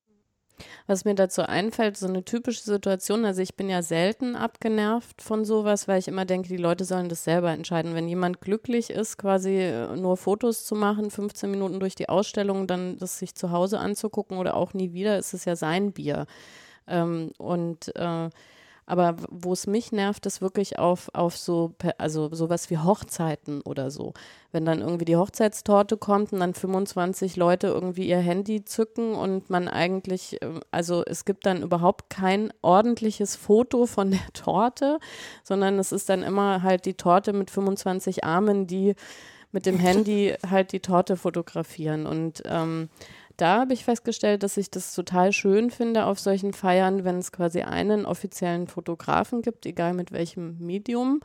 Was mir dazu einfällt, so eine typische Situation, also ich bin ja selten abgenervt von sowas, weil ich immer denke, die Leute sollen das selber entscheiden. Wenn jemand glücklich ist, quasi äh, nur Fotos zu machen, 15 Minuten durch die Ausstellung, dann das sich zu Hause anzugucken oder auch nie wieder, ist es ja sein Bier. Ähm, und äh, aber wo es mich nervt, ist wirklich auf, auf so, also sowas wie Hochzeiten oder so. Wenn dann irgendwie die Hochzeitstorte kommt und dann 25 Leute irgendwie ihr Handy zücken und man eigentlich, ähm, also es gibt dann überhaupt kein ordentliches Foto von der Torte, sondern es ist dann immer halt die Torte mit 25 Armen, die mit dem Handy halt die Torte fotografieren. Und ähm, da habe ich festgestellt, dass ich das total schön finde auf solchen Feiern, wenn es quasi einen offiziellen Fotografen gibt, egal mit welchem Medium.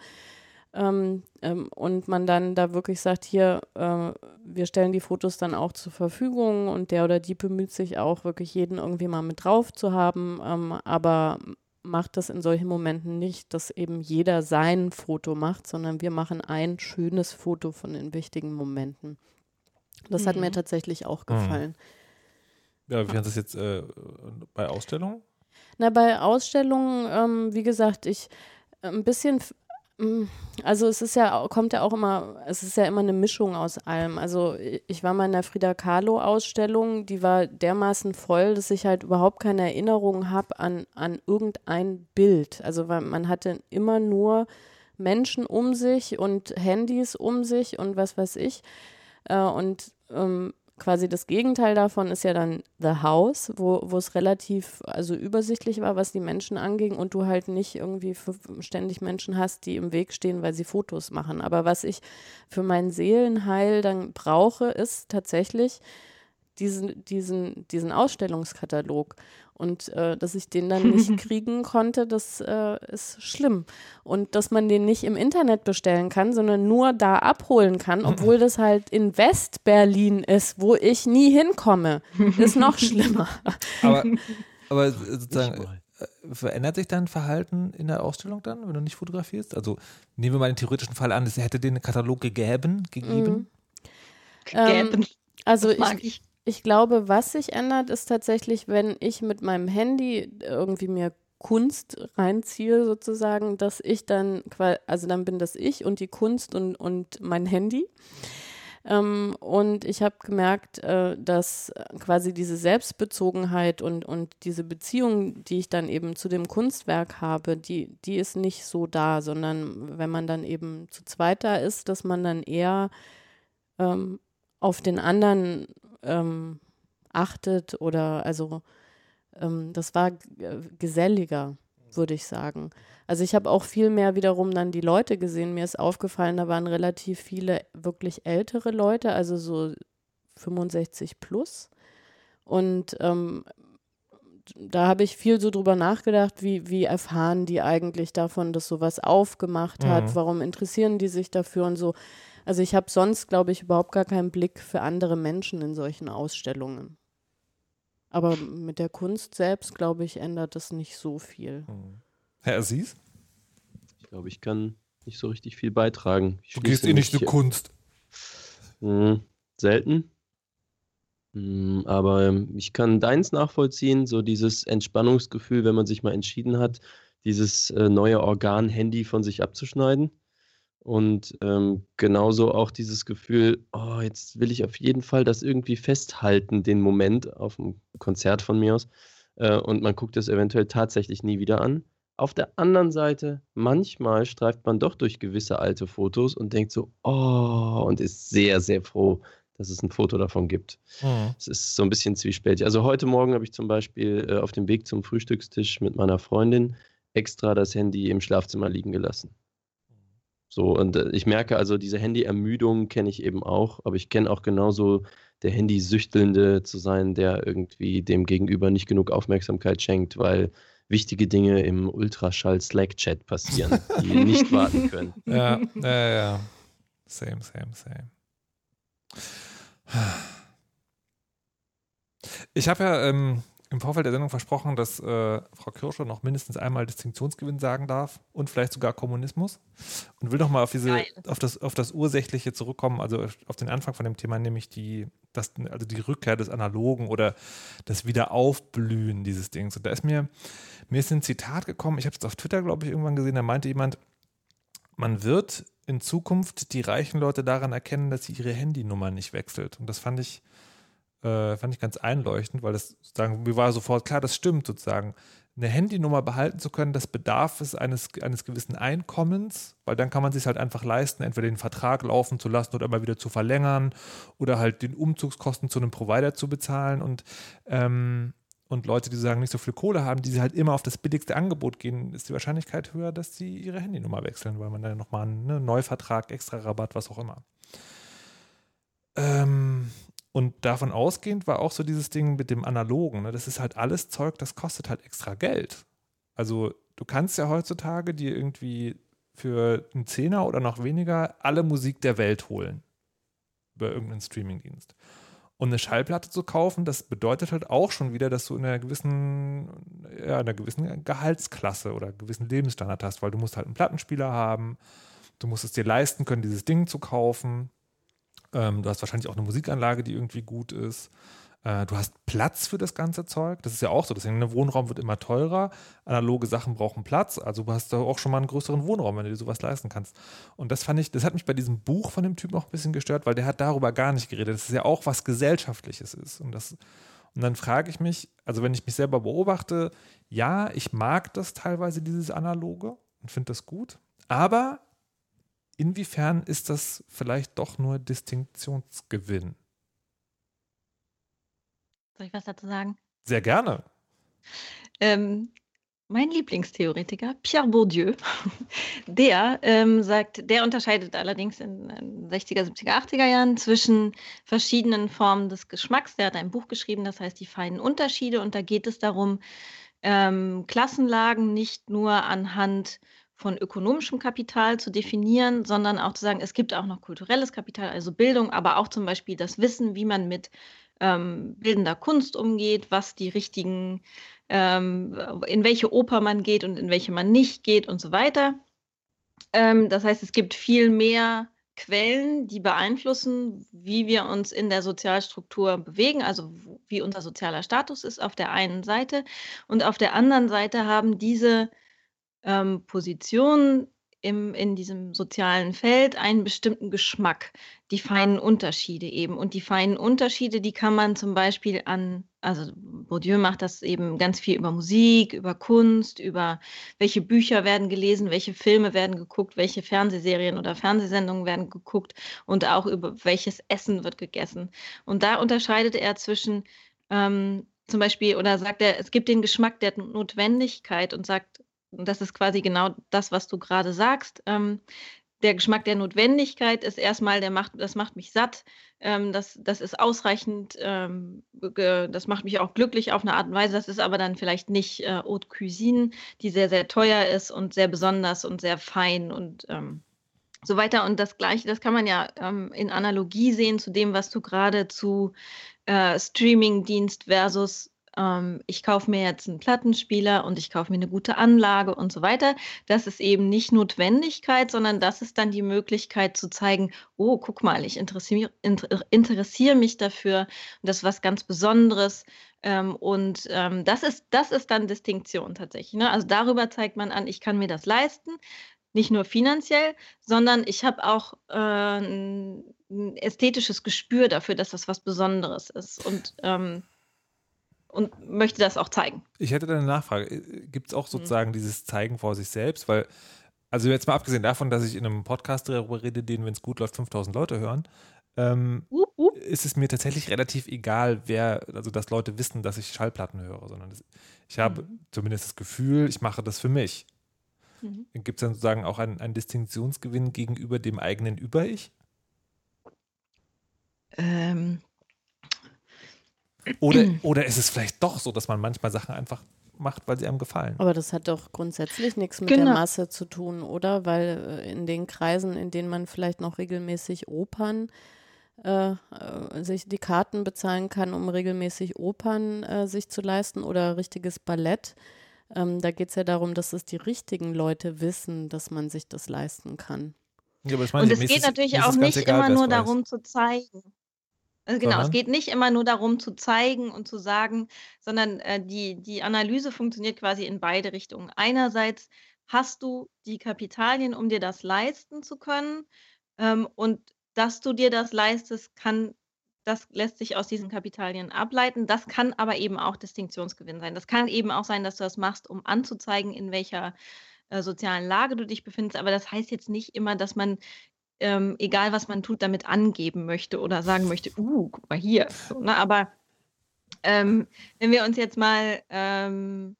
Ähm, ähm, und man dann da wirklich sagt, hier, äh, wir stellen die Fotos dann auch zur Verfügung und der oder die bemüht sich auch wirklich jeden irgendwie mal mit drauf zu haben, ähm, aber macht das in solchen Momenten nicht, dass eben jeder sein Foto macht, sondern wir machen ein schönes Foto von den wichtigen Momenten. Das hat mir mhm. tatsächlich auch mhm. Ja, wie fandest du das jetzt äh, bei Ausstellungen? Na, bei Ausstellungen, ähm, wie gesagt, ich ein bisschen mm, also es ist ja, kommt ja auch immer, es ist ja immer eine Mischung aus allem. Also ich war mal in der Frida Kahlo Ausstellung, die war dermaßen voll, dass ich halt überhaupt keine Erinnerung habe an, an irgendein Bild. Also weil man hatte immer nur Menschen um sich und Handys um sich und was weiß ich. Äh, und ähm, quasi das Gegenteil davon ist ja dann The House, wo, wo es relativ also übersichtlich war, was die Menschen anging und du halt nicht irgendwie ständig Menschen hast, die im Weg stehen, weil sie Fotos machen. Aber was ich für mein Seelenheil dann brauche, ist tatsächlich diesen, diesen, diesen Ausstellungskatalog. Und äh, dass ich den dann nicht kriegen konnte, das äh, ist schlimm. Und dass man den nicht im Internet bestellen kann, sondern nur da abholen kann, obwohl das halt in West-Berlin ist, wo ich nie hinkomme, ist noch schlimmer. Aber, aber sozusagen, äh, verändert sich dein Verhalten in der Ausstellung dann, wenn du nicht fotografierst? Also nehmen wir mal den theoretischen Fall an, es hätte den Katalog gegeben, gegeben? Mhm. Ähm, also ich, ich, ich glaube, was sich ändert, ist tatsächlich, wenn ich mit meinem Handy irgendwie mir Kunst reinziehe, sozusagen, dass ich dann, also dann bin das ich und die Kunst und, und mein Handy. Ähm, und ich habe gemerkt, äh, dass quasi diese Selbstbezogenheit und, und diese Beziehung, die ich dann eben zu dem Kunstwerk habe, die, die ist nicht so da, sondern wenn man dann eben zu zweit da ist, dass man dann eher ähm, auf den anderen ähm, achtet oder also ähm, das war geselliger, würde ich sagen. Also ich habe auch viel mehr wiederum dann die Leute gesehen. Mir ist aufgefallen, da waren relativ viele wirklich ältere Leute, also so 65 plus. Und ähm, da habe ich viel so drüber nachgedacht, wie, wie erfahren die eigentlich davon, dass sowas aufgemacht hat, mhm. warum interessieren die sich dafür und so. Also ich habe sonst, glaube ich, überhaupt gar keinen Blick für andere Menschen in solchen Ausstellungen. Aber mit der Kunst selbst, glaube ich, ändert das nicht so viel. Hm. Herr Aziz? Ich glaube, ich kann nicht so richtig viel beitragen. Ich du gehst eh nicht zur Kunst. Mh, selten. Mh, aber ich kann deins nachvollziehen, so dieses Entspannungsgefühl, wenn man sich mal entschieden hat, dieses äh, neue Organ Handy von sich abzuschneiden. Und ähm, genauso auch dieses Gefühl, oh, jetzt will ich auf jeden Fall das irgendwie festhalten, den Moment auf dem Konzert von mir aus. Äh, und man guckt es eventuell tatsächlich nie wieder an. Auf der anderen Seite, manchmal streift man doch durch gewisse alte Fotos und denkt so, oh, und ist sehr, sehr froh, dass es ein Foto davon gibt. Mhm. Es ist so ein bisschen zwiespältig. Also heute Morgen habe ich zum Beispiel äh, auf dem Weg zum Frühstückstisch mit meiner Freundin extra das Handy im Schlafzimmer liegen gelassen. So, und äh, ich merke also, diese Handy-Ermüdung kenne ich eben auch, aber ich kenne auch genauso der Handy-Süchtelnde zu sein, der irgendwie dem Gegenüber nicht genug Aufmerksamkeit schenkt, weil wichtige Dinge im Ultraschall-Slack-Chat passieren, die nicht warten können. Ja, ja, ja. Same, same, same. Ich habe ja ähm, im Vorfeld der Sendung versprochen, dass äh, Frau Kirscher noch mindestens einmal Distinktionsgewinn sagen darf und vielleicht sogar Kommunismus. Und will nochmal auf diese, auf das, auf das Ursächliche zurückkommen, also auf den Anfang von dem Thema, nämlich die, das, also die Rückkehr des Analogen oder das Wiederaufblühen dieses Dings. Und da ist mir, mir ist ein Zitat gekommen, ich habe es auf Twitter, glaube ich, irgendwann gesehen, da meinte jemand, man wird in Zukunft die reichen Leute daran erkennen, dass sie ihre Handynummer nicht wechselt. Und das fand ich äh, fand ich ganz einleuchtend, weil das sozusagen, mir war sofort klar, das stimmt sozusagen. Eine Handynummer behalten zu können, das bedarf es eines, eines gewissen Einkommens, weil dann kann man sich halt einfach leisten, entweder den Vertrag laufen zu lassen oder immer wieder zu verlängern oder halt den Umzugskosten zu einem Provider zu bezahlen und ähm, und Leute, die sagen, nicht so viel Kohle haben, die halt immer auf das billigste Angebot gehen, ist die Wahrscheinlichkeit höher, dass sie ihre Handynummer wechseln, weil man dann nochmal einen ne, Neuvertrag, extra Rabatt, was auch immer. Ähm, und davon ausgehend war auch so dieses Ding mit dem Analogen. Ne? Das ist halt alles Zeug, das kostet halt extra Geld. Also du kannst ja heutzutage dir irgendwie für einen Zehner oder noch weniger alle Musik der Welt holen. Über irgendeinen Streamingdienst. Und eine Schallplatte zu kaufen, das bedeutet halt auch schon wieder, dass du in einer gewissen, ja, einer gewissen Gehaltsklasse oder gewissen Lebensstandard hast, weil du musst halt einen Plattenspieler haben, du musst es dir leisten können, dieses Ding zu kaufen. Ähm, du hast wahrscheinlich auch eine Musikanlage, die irgendwie gut ist. Äh, du hast Platz für das ganze Zeug. Das ist ja auch so. Deswegen, der Wohnraum wird immer teurer. Analoge Sachen brauchen Platz. Also du hast da auch schon mal einen größeren Wohnraum, wenn du dir sowas leisten kannst. Und das fand ich, das hat mich bei diesem Buch von dem Typen auch ein bisschen gestört, weil der hat darüber gar nicht geredet. Das ist ja auch was Gesellschaftliches ist. Und das, und dann frage ich mich, also wenn ich mich selber beobachte, ja, ich mag das teilweise, dieses Analoge und finde das gut. Aber inwiefern ist das vielleicht doch nur Distinktionsgewinn? Soll ich was dazu sagen? Sehr gerne. Ähm, mein Lieblingstheoretiker, Pierre Bourdieu, der ähm, sagt, der unterscheidet allerdings in den 60er, 70er, 80er Jahren zwischen verschiedenen Formen des Geschmacks. Der hat ein Buch geschrieben, das heißt Die feinen Unterschiede. Und da geht es darum, ähm, Klassenlagen nicht nur anhand von ökonomischem Kapital zu definieren, sondern auch zu sagen, es gibt auch noch kulturelles Kapital, also Bildung, aber auch zum Beispiel das Wissen, wie man mit ähm, bildender Kunst umgeht, was die richtigen, ähm, in welche Oper man geht und in welche man nicht geht und so weiter. Ähm, das heißt, es gibt viel mehr Quellen, die beeinflussen, wie wir uns in der Sozialstruktur bewegen, also wie unser sozialer Status ist auf der einen Seite. Und auf der anderen Seite haben diese ähm, Positionen im, in diesem sozialen Feld einen bestimmten Geschmack, die feinen Unterschiede eben. Und die feinen Unterschiede, die kann man zum Beispiel an, also Bourdieu macht das eben ganz viel über Musik, über Kunst, über welche Bücher werden gelesen, welche Filme werden geguckt, welche Fernsehserien oder Fernsehsendungen werden geguckt und auch über welches Essen wird gegessen. Und da unterscheidet er zwischen ähm, zum Beispiel, oder sagt er, es gibt den Geschmack der Notwendigkeit und sagt, das ist quasi genau das, was du gerade sagst. Ähm, der Geschmack der Notwendigkeit ist erstmal, der macht, das macht mich satt, ähm, das, das ist ausreichend, ähm, das macht mich auch glücklich auf eine Art und Weise. Das ist aber dann vielleicht nicht äh, Haute Cuisine, die sehr, sehr teuer ist und sehr besonders und sehr fein und ähm, so weiter. Und das Gleiche, das kann man ja ähm, in Analogie sehen zu dem, was du gerade zu äh, Streaming-Dienst versus ähm, ich kaufe mir jetzt einen Plattenspieler und ich kaufe mir eine gute Anlage und so weiter. Das ist eben nicht Notwendigkeit, sondern das ist dann die Möglichkeit zu zeigen, oh, guck mal, ich interessiere, inter, interessiere mich dafür und das ist was ganz Besonderes. Ähm, und ähm, das, ist, das ist dann Distinktion tatsächlich. Ne? Also darüber zeigt man an, ich kann mir das leisten nicht nur finanziell, sondern ich habe auch äh, ein, ästhetisches Gespür dafür, dass das was Besonderes ist. Und ähm, und möchte das auch zeigen. Ich hätte da eine Nachfrage. Gibt es auch sozusagen mhm. dieses Zeigen vor sich selbst? Weil, also jetzt mal abgesehen davon, dass ich in einem Podcast darüber rede, den, wenn es gut läuft, 5000 Leute hören, ähm, uh, uh. ist es mir tatsächlich relativ egal, wer, also dass Leute wissen, dass ich Schallplatten höre, sondern das, ich habe mhm. zumindest das Gefühl, ich mache das für mich. Mhm. Gibt es dann sozusagen auch einen, einen Distinktionsgewinn gegenüber dem eigenen Über-Ich? Ähm, oder, oder ist es vielleicht doch so, dass man manchmal Sachen einfach macht, weil sie einem gefallen? Aber das hat doch grundsätzlich nichts mit genau. der Masse zu tun, oder? Weil äh, in den Kreisen, in denen man vielleicht noch regelmäßig Opern äh, äh, sich die Karten bezahlen kann, um regelmäßig Opern äh, sich zu leisten oder richtiges Ballett. Ähm, da geht es ja darum, dass es die richtigen Leute wissen, dass man sich das leisten kann. Ja, und es geht natürlich auch nicht egal, immer nur darum zu zeigen. Also genau, es geht nicht immer nur darum zu zeigen und zu sagen, sondern äh, die, die Analyse funktioniert quasi in beide Richtungen. Einerseits hast du die Kapitalien, um dir das leisten zu können. Ähm, und dass du dir das leistest, kann, das lässt sich aus diesen Kapitalien ableiten. Das kann aber eben auch Distinktionsgewinn sein. Das kann eben auch sein, dass du das machst, um anzuzeigen, in welcher äh, sozialen Lage du dich befindest. Aber das heißt jetzt nicht immer, dass man ähm, egal was man tut, damit angeben möchte oder sagen möchte, uh, guck mal hier. So, ne? Aber ähm, wenn wir uns jetzt mal, ähm,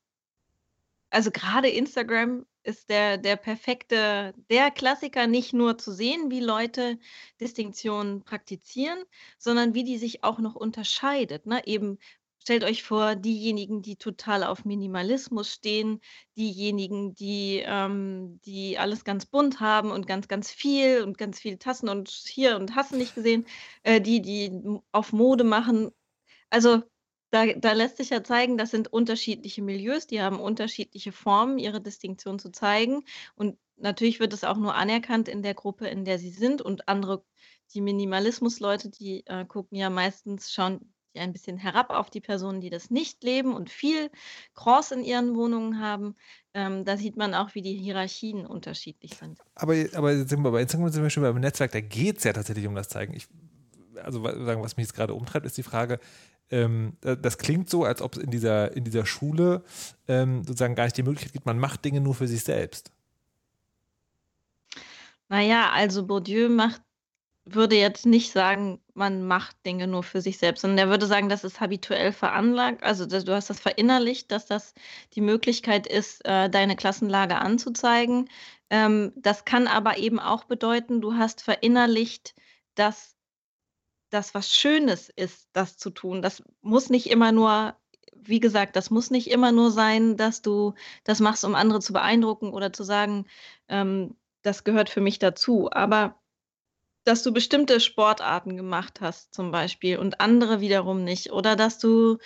also gerade Instagram ist der, der perfekte, der Klassiker, nicht nur zu sehen, wie Leute Distinktionen praktizieren, sondern wie die sich auch noch unterscheidet. Ne? Eben Stellt euch vor, diejenigen, die total auf Minimalismus stehen, diejenigen, die, ähm, die alles ganz bunt haben und ganz, ganz viel und ganz viele Tassen und hier und hast nicht gesehen, äh, die, die auf Mode machen. Also da, da lässt sich ja zeigen, das sind unterschiedliche Milieus, die haben unterschiedliche Formen, ihre Distinktion zu zeigen. Und natürlich wird es auch nur anerkannt in der Gruppe, in der sie sind. Und andere, die Minimalismus-Leute, die äh, gucken ja meistens, schauen die ein bisschen herab auf die Personen, die das nicht leben und viel Cross in ihren Wohnungen haben. Ähm, da sieht man auch, wie die Hierarchien unterschiedlich sind. Aber, aber jetzt sind wir bei Instagram zum Beispiel beim Netzwerk, da geht es ja tatsächlich um das Zeigen. Ich, also was mich jetzt gerade umtreibt, ist die Frage, ähm, das klingt so, als ob es in dieser, in dieser Schule ähm, sozusagen gar nicht die Möglichkeit gibt, man macht Dinge nur für sich selbst. Naja, also Bourdieu macht würde jetzt nicht sagen, man macht Dinge nur für sich selbst, sondern er würde sagen, das ist habituell veranlagt. Also du hast das verinnerlicht, dass das die Möglichkeit ist, äh, deine Klassenlage anzuzeigen. Ähm, das kann aber eben auch bedeuten, du hast verinnerlicht, dass das was Schönes ist, das zu tun. Das muss nicht immer nur, wie gesagt, das muss nicht immer nur sein, dass du das machst, um andere zu beeindrucken oder zu sagen, ähm, das gehört für mich dazu. Aber dass du bestimmte Sportarten gemacht hast, zum Beispiel, und andere wiederum nicht. Oder dass du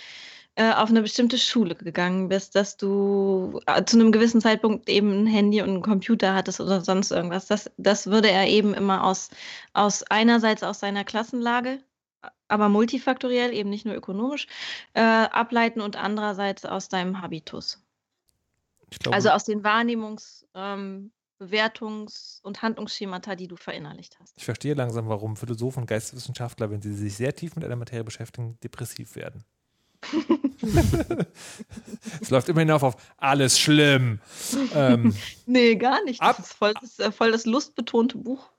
äh, auf eine bestimmte Schule gegangen bist, dass du äh, zu einem gewissen Zeitpunkt eben ein Handy und einen Computer hattest oder sonst irgendwas. Das, das würde er eben immer aus, aus einerseits aus seiner Klassenlage, aber multifaktoriell, eben nicht nur ökonomisch, äh, ableiten und andererseits aus deinem Habitus. Glaube, also aus den Wahrnehmungs- ähm, Bewertungs- und Handlungsschemata, die du verinnerlicht hast. Ich verstehe langsam, warum Philosophen und Geisteswissenschaftler, wenn sie sich sehr tief mit einer Materie beschäftigen, depressiv werden. es läuft immer hinauf auf alles schlimm. Ähm, nee, gar nicht. Das ist voll das, äh, voll das lustbetonte Buch.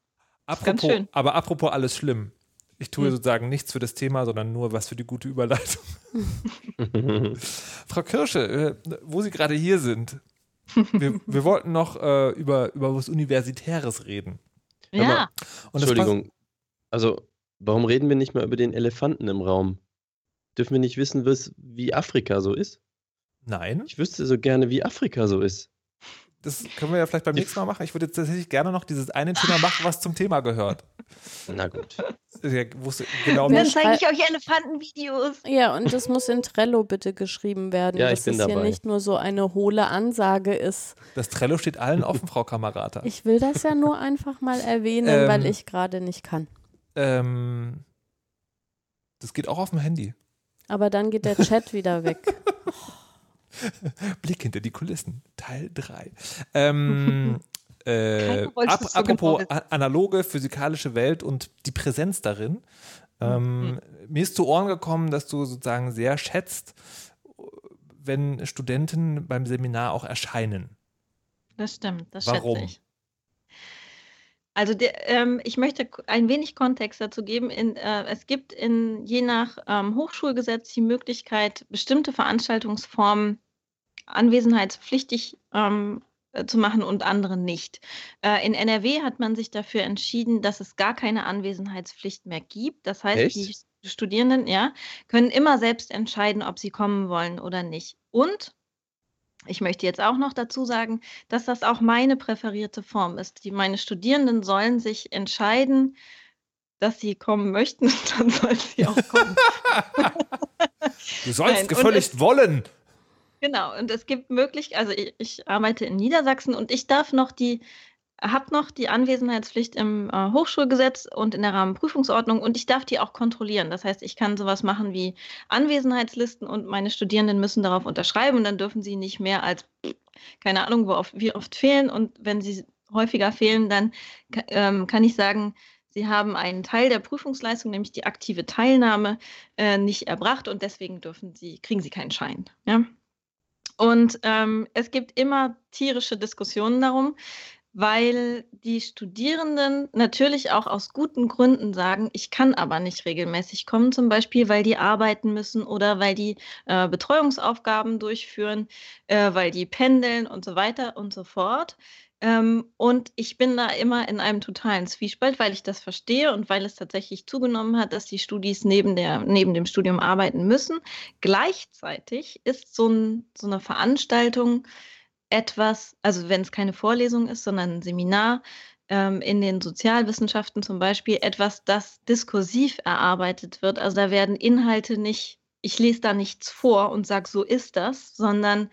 Apropos, ganz schön. Aber apropos alles schlimm. Ich tue hm. sozusagen nichts für das Thema, sondern nur was für die gute Überleitung. Frau Kirsche, äh, wo Sie gerade hier sind, wir, wir wollten noch äh, über, über was Universitäres reden. Ja. Entschuldigung. Also, warum reden wir nicht mal über den Elefanten im Raum? Dürfen wir nicht wissen, wie Afrika so ist? Nein. Ich wüsste so gerne, wie Afrika so ist. Das können wir ja vielleicht beim nächsten Mal machen. Ich würde jetzt tatsächlich gerne noch dieses eine Thema machen, was zum Thema gehört. Na gut. Ja, wusste, genau Dann zeige ich euch Elefantenvideos. Ja, und das muss in Trello bitte geschrieben werden, ja, dass es dabei. hier nicht nur so eine hohle Ansage ist. Das Trello steht allen offen, Frau Kamerata. Ich will das ja nur einfach mal erwähnen, ähm, weil ich gerade nicht kann. Ähm, das geht auch auf dem Handy. Aber dann geht der Chat wieder weg. Blick hinter die Kulissen, Teil 3. Ähm, äh, ap so apropos genau analoge physikalische Welt und die Präsenz darin. Ähm, mhm. Mir ist zu Ohren gekommen, dass du sozusagen sehr schätzt, wenn Studenten beim Seminar auch erscheinen. Das stimmt, das Warum? schätze ich. Also der, ähm, ich möchte ein wenig Kontext dazu geben. In, äh, es gibt in, je nach ähm, Hochschulgesetz die Möglichkeit, bestimmte Veranstaltungsformen anwesenheitspflichtig ähm, äh, zu machen und andere nicht. Äh, in NRW hat man sich dafür entschieden, dass es gar keine Anwesenheitspflicht mehr gibt. Das heißt, Echt? die Studierenden ja, können immer selbst entscheiden, ob sie kommen wollen oder nicht. Und ich möchte jetzt auch noch dazu sagen, dass das auch meine präferierte Form ist. Die, meine Studierenden sollen sich entscheiden, dass sie kommen möchten, dann sollen sie auch kommen. du sollst Nein, gefälligst wollen. Genau, und es gibt möglich, also ich, ich arbeite in Niedersachsen und ich darf noch die, habe noch die Anwesenheitspflicht im äh, Hochschulgesetz und in der Rahmenprüfungsordnung und ich darf die auch kontrollieren. Das heißt, ich kann sowas machen wie Anwesenheitslisten und meine Studierenden müssen darauf unterschreiben und dann dürfen sie nicht mehr als, keine Ahnung, oft, wie oft fehlen und wenn sie häufiger fehlen, dann ähm, kann ich sagen, Sie haben einen Teil der Prüfungsleistung, nämlich die aktive Teilnahme, äh, nicht erbracht und deswegen dürfen Sie, kriegen Sie keinen Schein. Ja? Und ähm, es gibt immer tierische Diskussionen darum, weil die Studierenden natürlich auch aus guten Gründen sagen, ich kann aber nicht regelmäßig kommen, zum Beispiel, weil die arbeiten müssen oder weil die äh, Betreuungsaufgaben durchführen, äh, weil die pendeln und so weiter und so fort. Ähm, und ich bin da immer in einem totalen Zwiespalt, weil ich das verstehe und weil es tatsächlich zugenommen hat, dass die Studis neben, der, neben dem Studium arbeiten müssen. Gleichzeitig ist so, ein, so eine Veranstaltung etwas, also wenn es keine Vorlesung ist, sondern ein Seminar, ähm, in den Sozialwissenschaften zum Beispiel etwas, das diskursiv erarbeitet wird. Also da werden Inhalte nicht, ich lese da nichts vor und sage, so ist das, sondern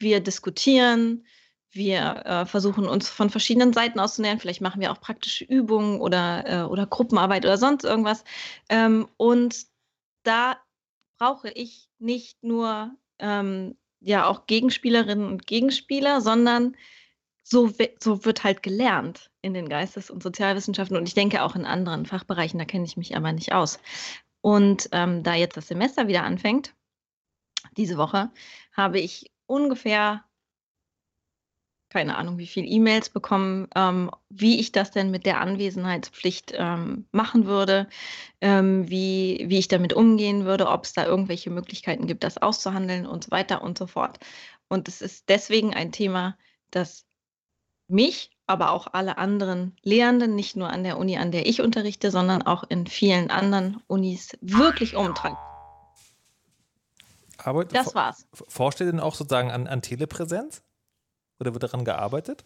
wir diskutieren, wir äh, versuchen uns von verschiedenen Seiten auszunähern. Vielleicht machen wir auch praktische Übungen oder, äh, oder Gruppenarbeit oder sonst irgendwas. Ähm, und da brauche ich nicht nur ähm, ja auch Gegenspielerinnen und Gegenspieler, sondern so, so wird halt gelernt in den Geistes- und Sozialwissenschaften und ich denke auch in anderen Fachbereichen, da kenne ich mich aber nicht aus. Und ähm, da jetzt das Semester wieder anfängt, diese Woche, habe ich ungefähr keine Ahnung, wie viele E-Mails bekommen, ähm, wie ich das denn mit der Anwesenheitspflicht ähm, machen würde, ähm, wie, wie ich damit umgehen würde, ob es da irgendwelche Möglichkeiten gibt, das auszuhandeln und so weiter und so fort. Und es ist deswegen ein Thema, das mich, aber auch alle anderen Lehrenden, nicht nur an der Uni, an der ich unterrichte, sondern auch in vielen anderen Unis wirklich umtreibt. Aber das war's. Forscht ihr denn auch sozusagen an, an Telepräsenz? Oder wird daran gearbeitet?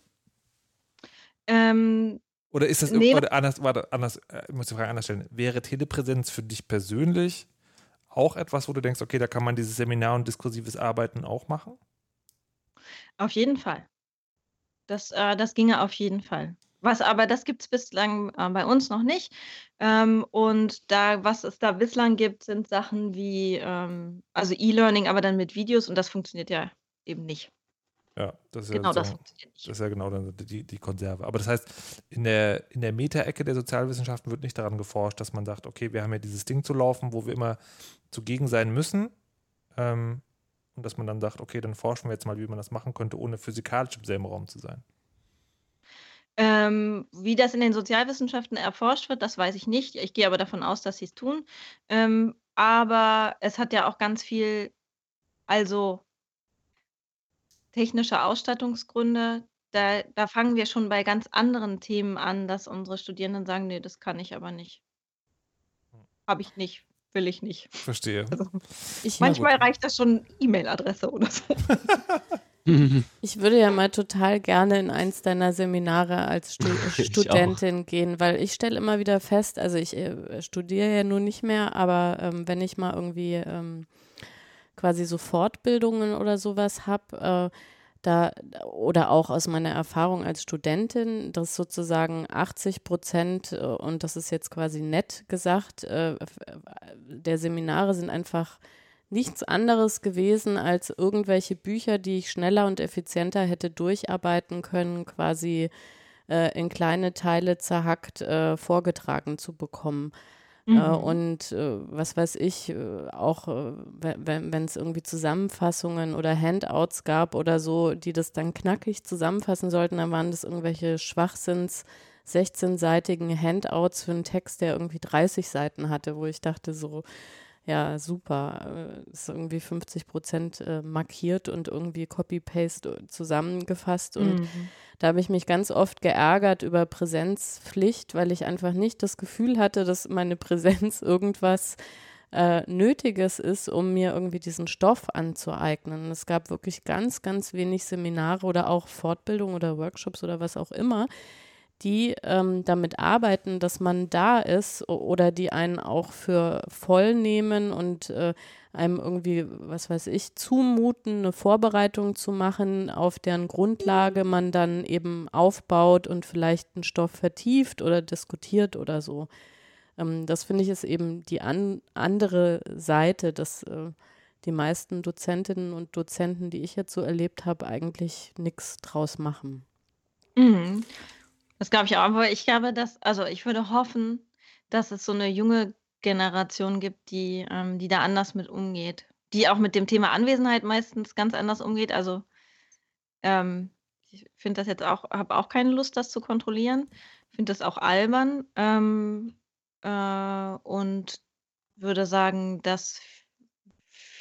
Ähm, oder ist das nee, oder anders, warte, anders, äh, ich muss die Frage anders stellen. Wäre Telepräsenz für dich persönlich auch etwas, wo du denkst, okay, da kann man dieses Seminar und diskursives Arbeiten auch machen? Auf jeden Fall. Das, äh, das ginge auf jeden Fall. Was aber, das gibt es bislang äh, bei uns noch nicht. Ähm, und da, was es da bislang gibt, sind Sachen wie, ähm, also E-Learning, aber dann mit Videos und das funktioniert ja eben nicht. Ja, das ist genau ja, das, das ist ja genau die, die Konserve. Aber das heißt, in der, in der Meta-Ecke der Sozialwissenschaften wird nicht daran geforscht, dass man sagt, okay, wir haben ja dieses Ding zu laufen, wo wir immer zugegen sein müssen. Ähm, und dass man dann sagt, okay, dann forschen wir jetzt mal, wie man das machen könnte, ohne physikalisch im selben Raum zu sein. Ähm, wie das in den Sozialwissenschaften erforscht wird, das weiß ich nicht. Ich gehe aber davon aus, dass sie es tun. Ähm, aber es hat ja auch ganz viel, also technische Ausstattungsgründe, da, da fangen wir schon bei ganz anderen Themen an, dass unsere Studierenden sagen, nee, das kann ich aber nicht. Habe ich nicht, will ich nicht. Verstehe. Also, ich, manchmal reicht das schon E-Mail-Adresse oder so. Ich würde ja mal total gerne in eins deiner Seminare als Stu Studentin gehen, weil ich stelle immer wieder fest, also ich äh, studiere ja nun nicht mehr, aber ähm, wenn ich mal irgendwie ähm, quasi so Fortbildungen oder sowas habe, äh, da oder auch aus meiner Erfahrung als Studentin, dass sozusagen 80 Prozent, äh, und das ist jetzt quasi nett gesagt, äh, der Seminare sind einfach nichts anderes gewesen als irgendwelche Bücher, die ich schneller und effizienter hätte durcharbeiten können, quasi äh, in kleine Teile zerhackt äh, vorgetragen zu bekommen. Äh, mhm. Äh, und äh, was weiß ich, äh, auch äh, wenn es irgendwie Zusammenfassungen oder Handouts gab oder so, die das dann knackig zusammenfassen sollten, dann waren das irgendwelche Schwachsinns. 16-seitigen Handouts für einen Text, der irgendwie 30 Seiten hatte, wo ich dachte so, ja, super, ist irgendwie 50 Prozent äh, markiert und irgendwie Copy-Paste zusammengefasst und mhm. Da habe ich mich ganz oft geärgert über Präsenzpflicht, weil ich einfach nicht das Gefühl hatte, dass meine Präsenz irgendwas äh, Nötiges ist, um mir irgendwie diesen Stoff anzueignen. Es gab wirklich ganz, ganz wenig Seminare oder auch Fortbildungen oder Workshops oder was auch immer, die ähm, damit arbeiten, dass man da ist oder die einen auch für voll nehmen und äh, einem irgendwie, was weiß ich, zumuten, eine Vorbereitung zu machen, auf deren Grundlage man dann eben aufbaut und vielleicht einen Stoff vertieft oder diskutiert oder so. Ähm, das finde ich ist eben die an, andere Seite, dass äh, die meisten Dozentinnen und Dozenten, die ich jetzt so erlebt habe, eigentlich nichts draus machen. Mhm. Das glaube ich auch, aber ich glaube, dass, also ich würde hoffen, dass es so eine junge Generation gibt, die, ähm, die da anders mit umgeht. Die auch mit dem Thema Anwesenheit meistens ganz anders umgeht. Also ähm, ich finde das jetzt auch, habe auch keine Lust, das zu kontrollieren. Finde das auch albern ähm, äh, und würde sagen, dass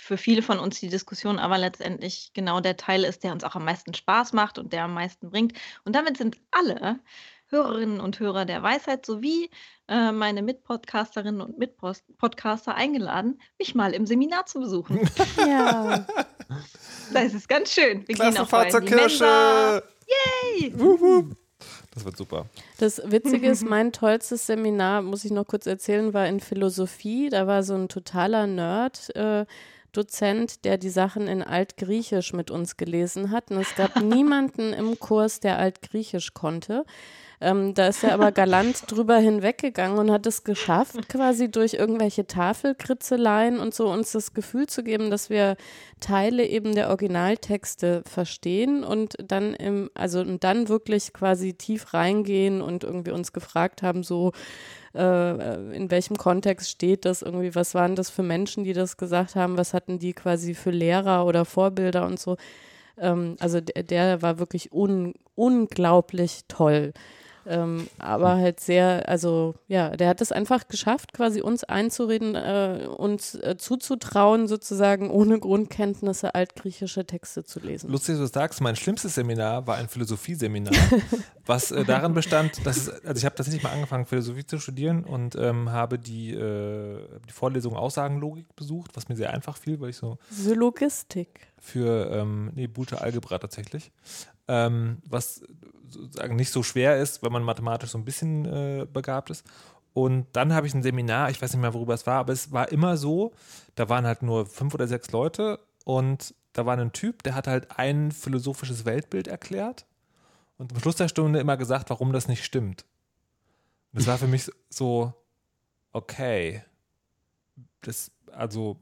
für viele von uns die Diskussion aber letztendlich genau der Teil ist, der uns auch am meisten Spaß macht und der am meisten bringt. Und damit sind alle Hörerinnen und Hörer der Weisheit sowie äh, meine Mitpodcasterinnen und Mitpodcaster eingeladen, mich mal im Seminar zu besuchen. Ja. Das ist ganz schön. Wir Klasse gehen auch zur Kirsche. Yay! Das wird super. Das Witzige ist, mein tollstes Seminar, muss ich noch kurz erzählen, war in Philosophie. Da war so ein totaler Nerd. Äh, Dozent, der die Sachen in Altgriechisch mit uns gelesen hat. Und es gab niemanden im Kurs, der Altgriechisch konnte. Ähm, da ist er aber galant drüber hinweggegangen und hat es geschafft, quasi durch irgendwelche Tafelkritzeleien und so uns das Gefühl zu geben, dass wir Teile eben der Originaltexte verstehen und dann im, also und dann wirklich quasi tief reingehen und irgendwie uns gefragt haben, so äh, in welchem Kontext steht das irgendwie, was waren das für Menschen, die das gesagt haben, was hatten die quasi für Lehrer oder Vorbilder und so. Ähm, also der, der war wirklich un, unglaublich toll. Ähm, aber halt sehr, also ja, der hat es einfach geschafft, quasi uns einzureden, äh, uns äh, zuzutrauen, sozusagen ohne Grundkenntnisse altgriechische Texte zu lesen. Lustig, dass du sagst, mein schlimmstes Seminar war ein Philosophieseminar, was äh, darin bestand, dass es, also ich habe tatsächlich mal angefangen, Philosophie zu studieren und ähm, habe die, äh, die Vorlesung Aussagenlogik besucht, was mir sehr einfach fiel, weil ich so. Syllogistik. Für, ähm, nee, Boolsche Algebra tatsächlich. Ähm, was sozusagen nicht so schwer ist, wenn man mathematisch so ein bisschen äh, begabt ist. Und dann habe ich ein Seminar, ich weiß nicht mehr, worüber es war, aber es war immer so, da waren halt nur fünf oder sechs Leute und da war ein Typ, der hat halt ein philosophisches Weltbild erklärt und am Schluss der Stunde immer gesagt, warum das nicht stimmt. Und das war für mich so, okay, das, also,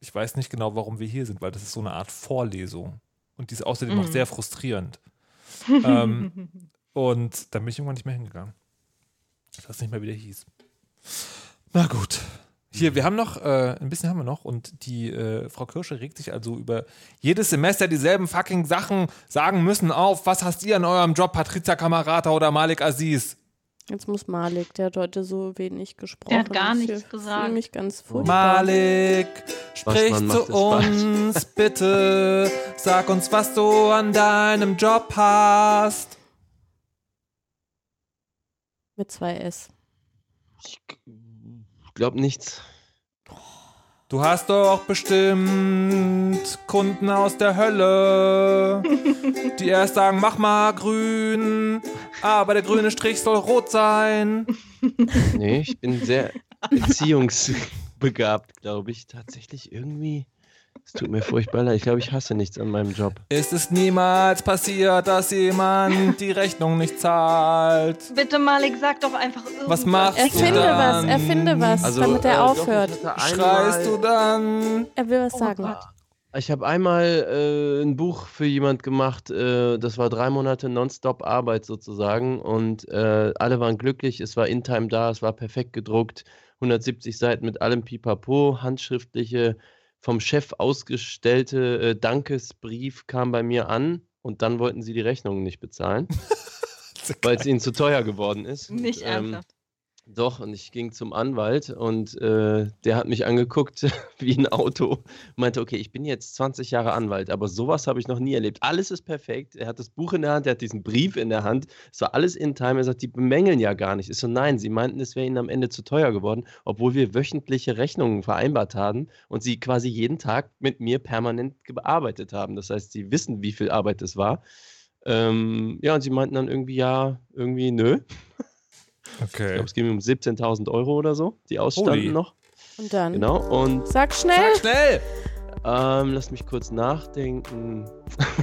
ich weiß nicht genau, warum wir hier sind, weil das ist so eine Art Vorlesung. Und die ist außerdem mhm. auch sehr frustrierend ähm, und dann bin ich irgendwann nicht mehr hingegangen. Das nicht mehr wieder hieß. Na gut. Hier, wir haben noch, äh, ein bisschen haben wir noch und die äh, Frau Kirsche regt sich also über jedes Semester dieselben fucking Sachen sagen müssen auf. Was hast ihr an eurem Job, Patricia Kamerata oder Malik Aziz? Jetzt muss Malik, der hat heute so wenig gesprochen. Der hat gar nichts ich gesagt. mich ganz furchtbar. Malik, sprich zu uns, bitte. Sag uns, was du an deinem Job hast. Mit zwei S. Ich glaube nichts. Du hast doch bestimmt Kunden aus der Hölle, die erst sagen, mach mal grün, aber der grüne Strich soll rot sein. Nee, ich bin sehr beziehungsbegabt, glaube ich. Tatsächlich irgendwie es tut mir furchtbar leid. Ich glaube, ich hasse nichts an meinem Job. Ist es niemals passiert, dass jemand die Rechnung nicht zahlt? Bitte, Malik, sag doch einfach irgendwas. Was machst erfinde du dann? was, erfinde was, also, damit er äh, aufhört. Doch, Schreist du dann? Er will was oh sagen. Ich habe einmal äh, ein Buch für jemand gemacht, äh, das war drei Monate Nonstop Arbeit sozusagen und äh, alle waren glücklich, es war in Time da, es war perfekt gedruckt, 170 Seiten mit allem Pipapo, handschriftliche vom Chef ausgestellte äh, Dankesbrief kam bei mir an und dann wollten sie die Rechnungen nicht bezahlen, weil es ihnen zu teuer geworden ist. Nicht und, ähm, ernsthaft. Doch, und ich ging zum Anwalt und äh, der hat mich angeguckt wie ein Auto. Meinte, okay, ich bin jetzt 20 Jahre Anwalt, aber sowas habe ich noch nie erlebt. Alles ist perfekt. Er hat das Buch in der Hand, er hat diesen Brief in der Hand. Es war alles in Time. Er sagt, die bemängeln ja gar nicht. Ich so, nein, sie meinten, es wäre ihnen am Ende zu teuer geworden, obwohl wir wöchentliche Rechnungen vereinbart haben und sie quasi jeden Tag mit mir permanent gearbeitet haben. Das heißt, sie wissen, wie viel Arbeit es war. Ähm, ja, und sie meinten dann irgendwie, ja, irgendwie, nö. Okay. Ich glaube, es ging um 17.000 Euro oder so, die ausstanden Holy. noch. Und dann? Genau, und. Sag schnell! Sag schnell! Ähm, lass mich kurz nachdenken.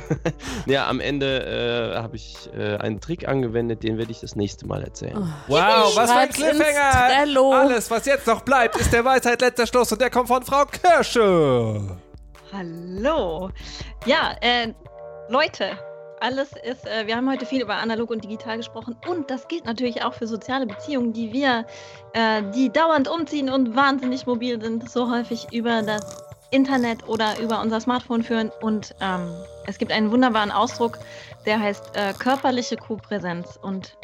ja, am Ende äh, habe ich äh, einen Trick angewendet, den werde ich das nächste Mal erzählen. Oh, wow, was für ein Cliffhanger! Alles, was jetzt noch bleibt, ist der Weisheit letzter Schluss und der kommt von Frau Kirsche. Hallo. Ja, äh, Leute, alles ist, äh, wir haben heute viel über analog und digital gesprochen und das gilt natürlich auch für soziale Beziehungen, die wir, äh, die dauernd umziehen und wahnsinnig mobil sind, so häufig über das Internet oder über unser Smartphone führen. Und ähm, es gibt einen wunderbaren Ausdruck, der heißt äh, körperliche Co-Präsenz und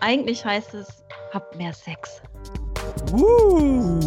eigentlich heißt es, habt mehr Sex. Uh.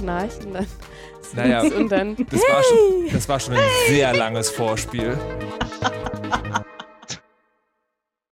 Schnarchen, dann Naja, und dann das war, schon, das war schon ein sehr langes Vorspiel.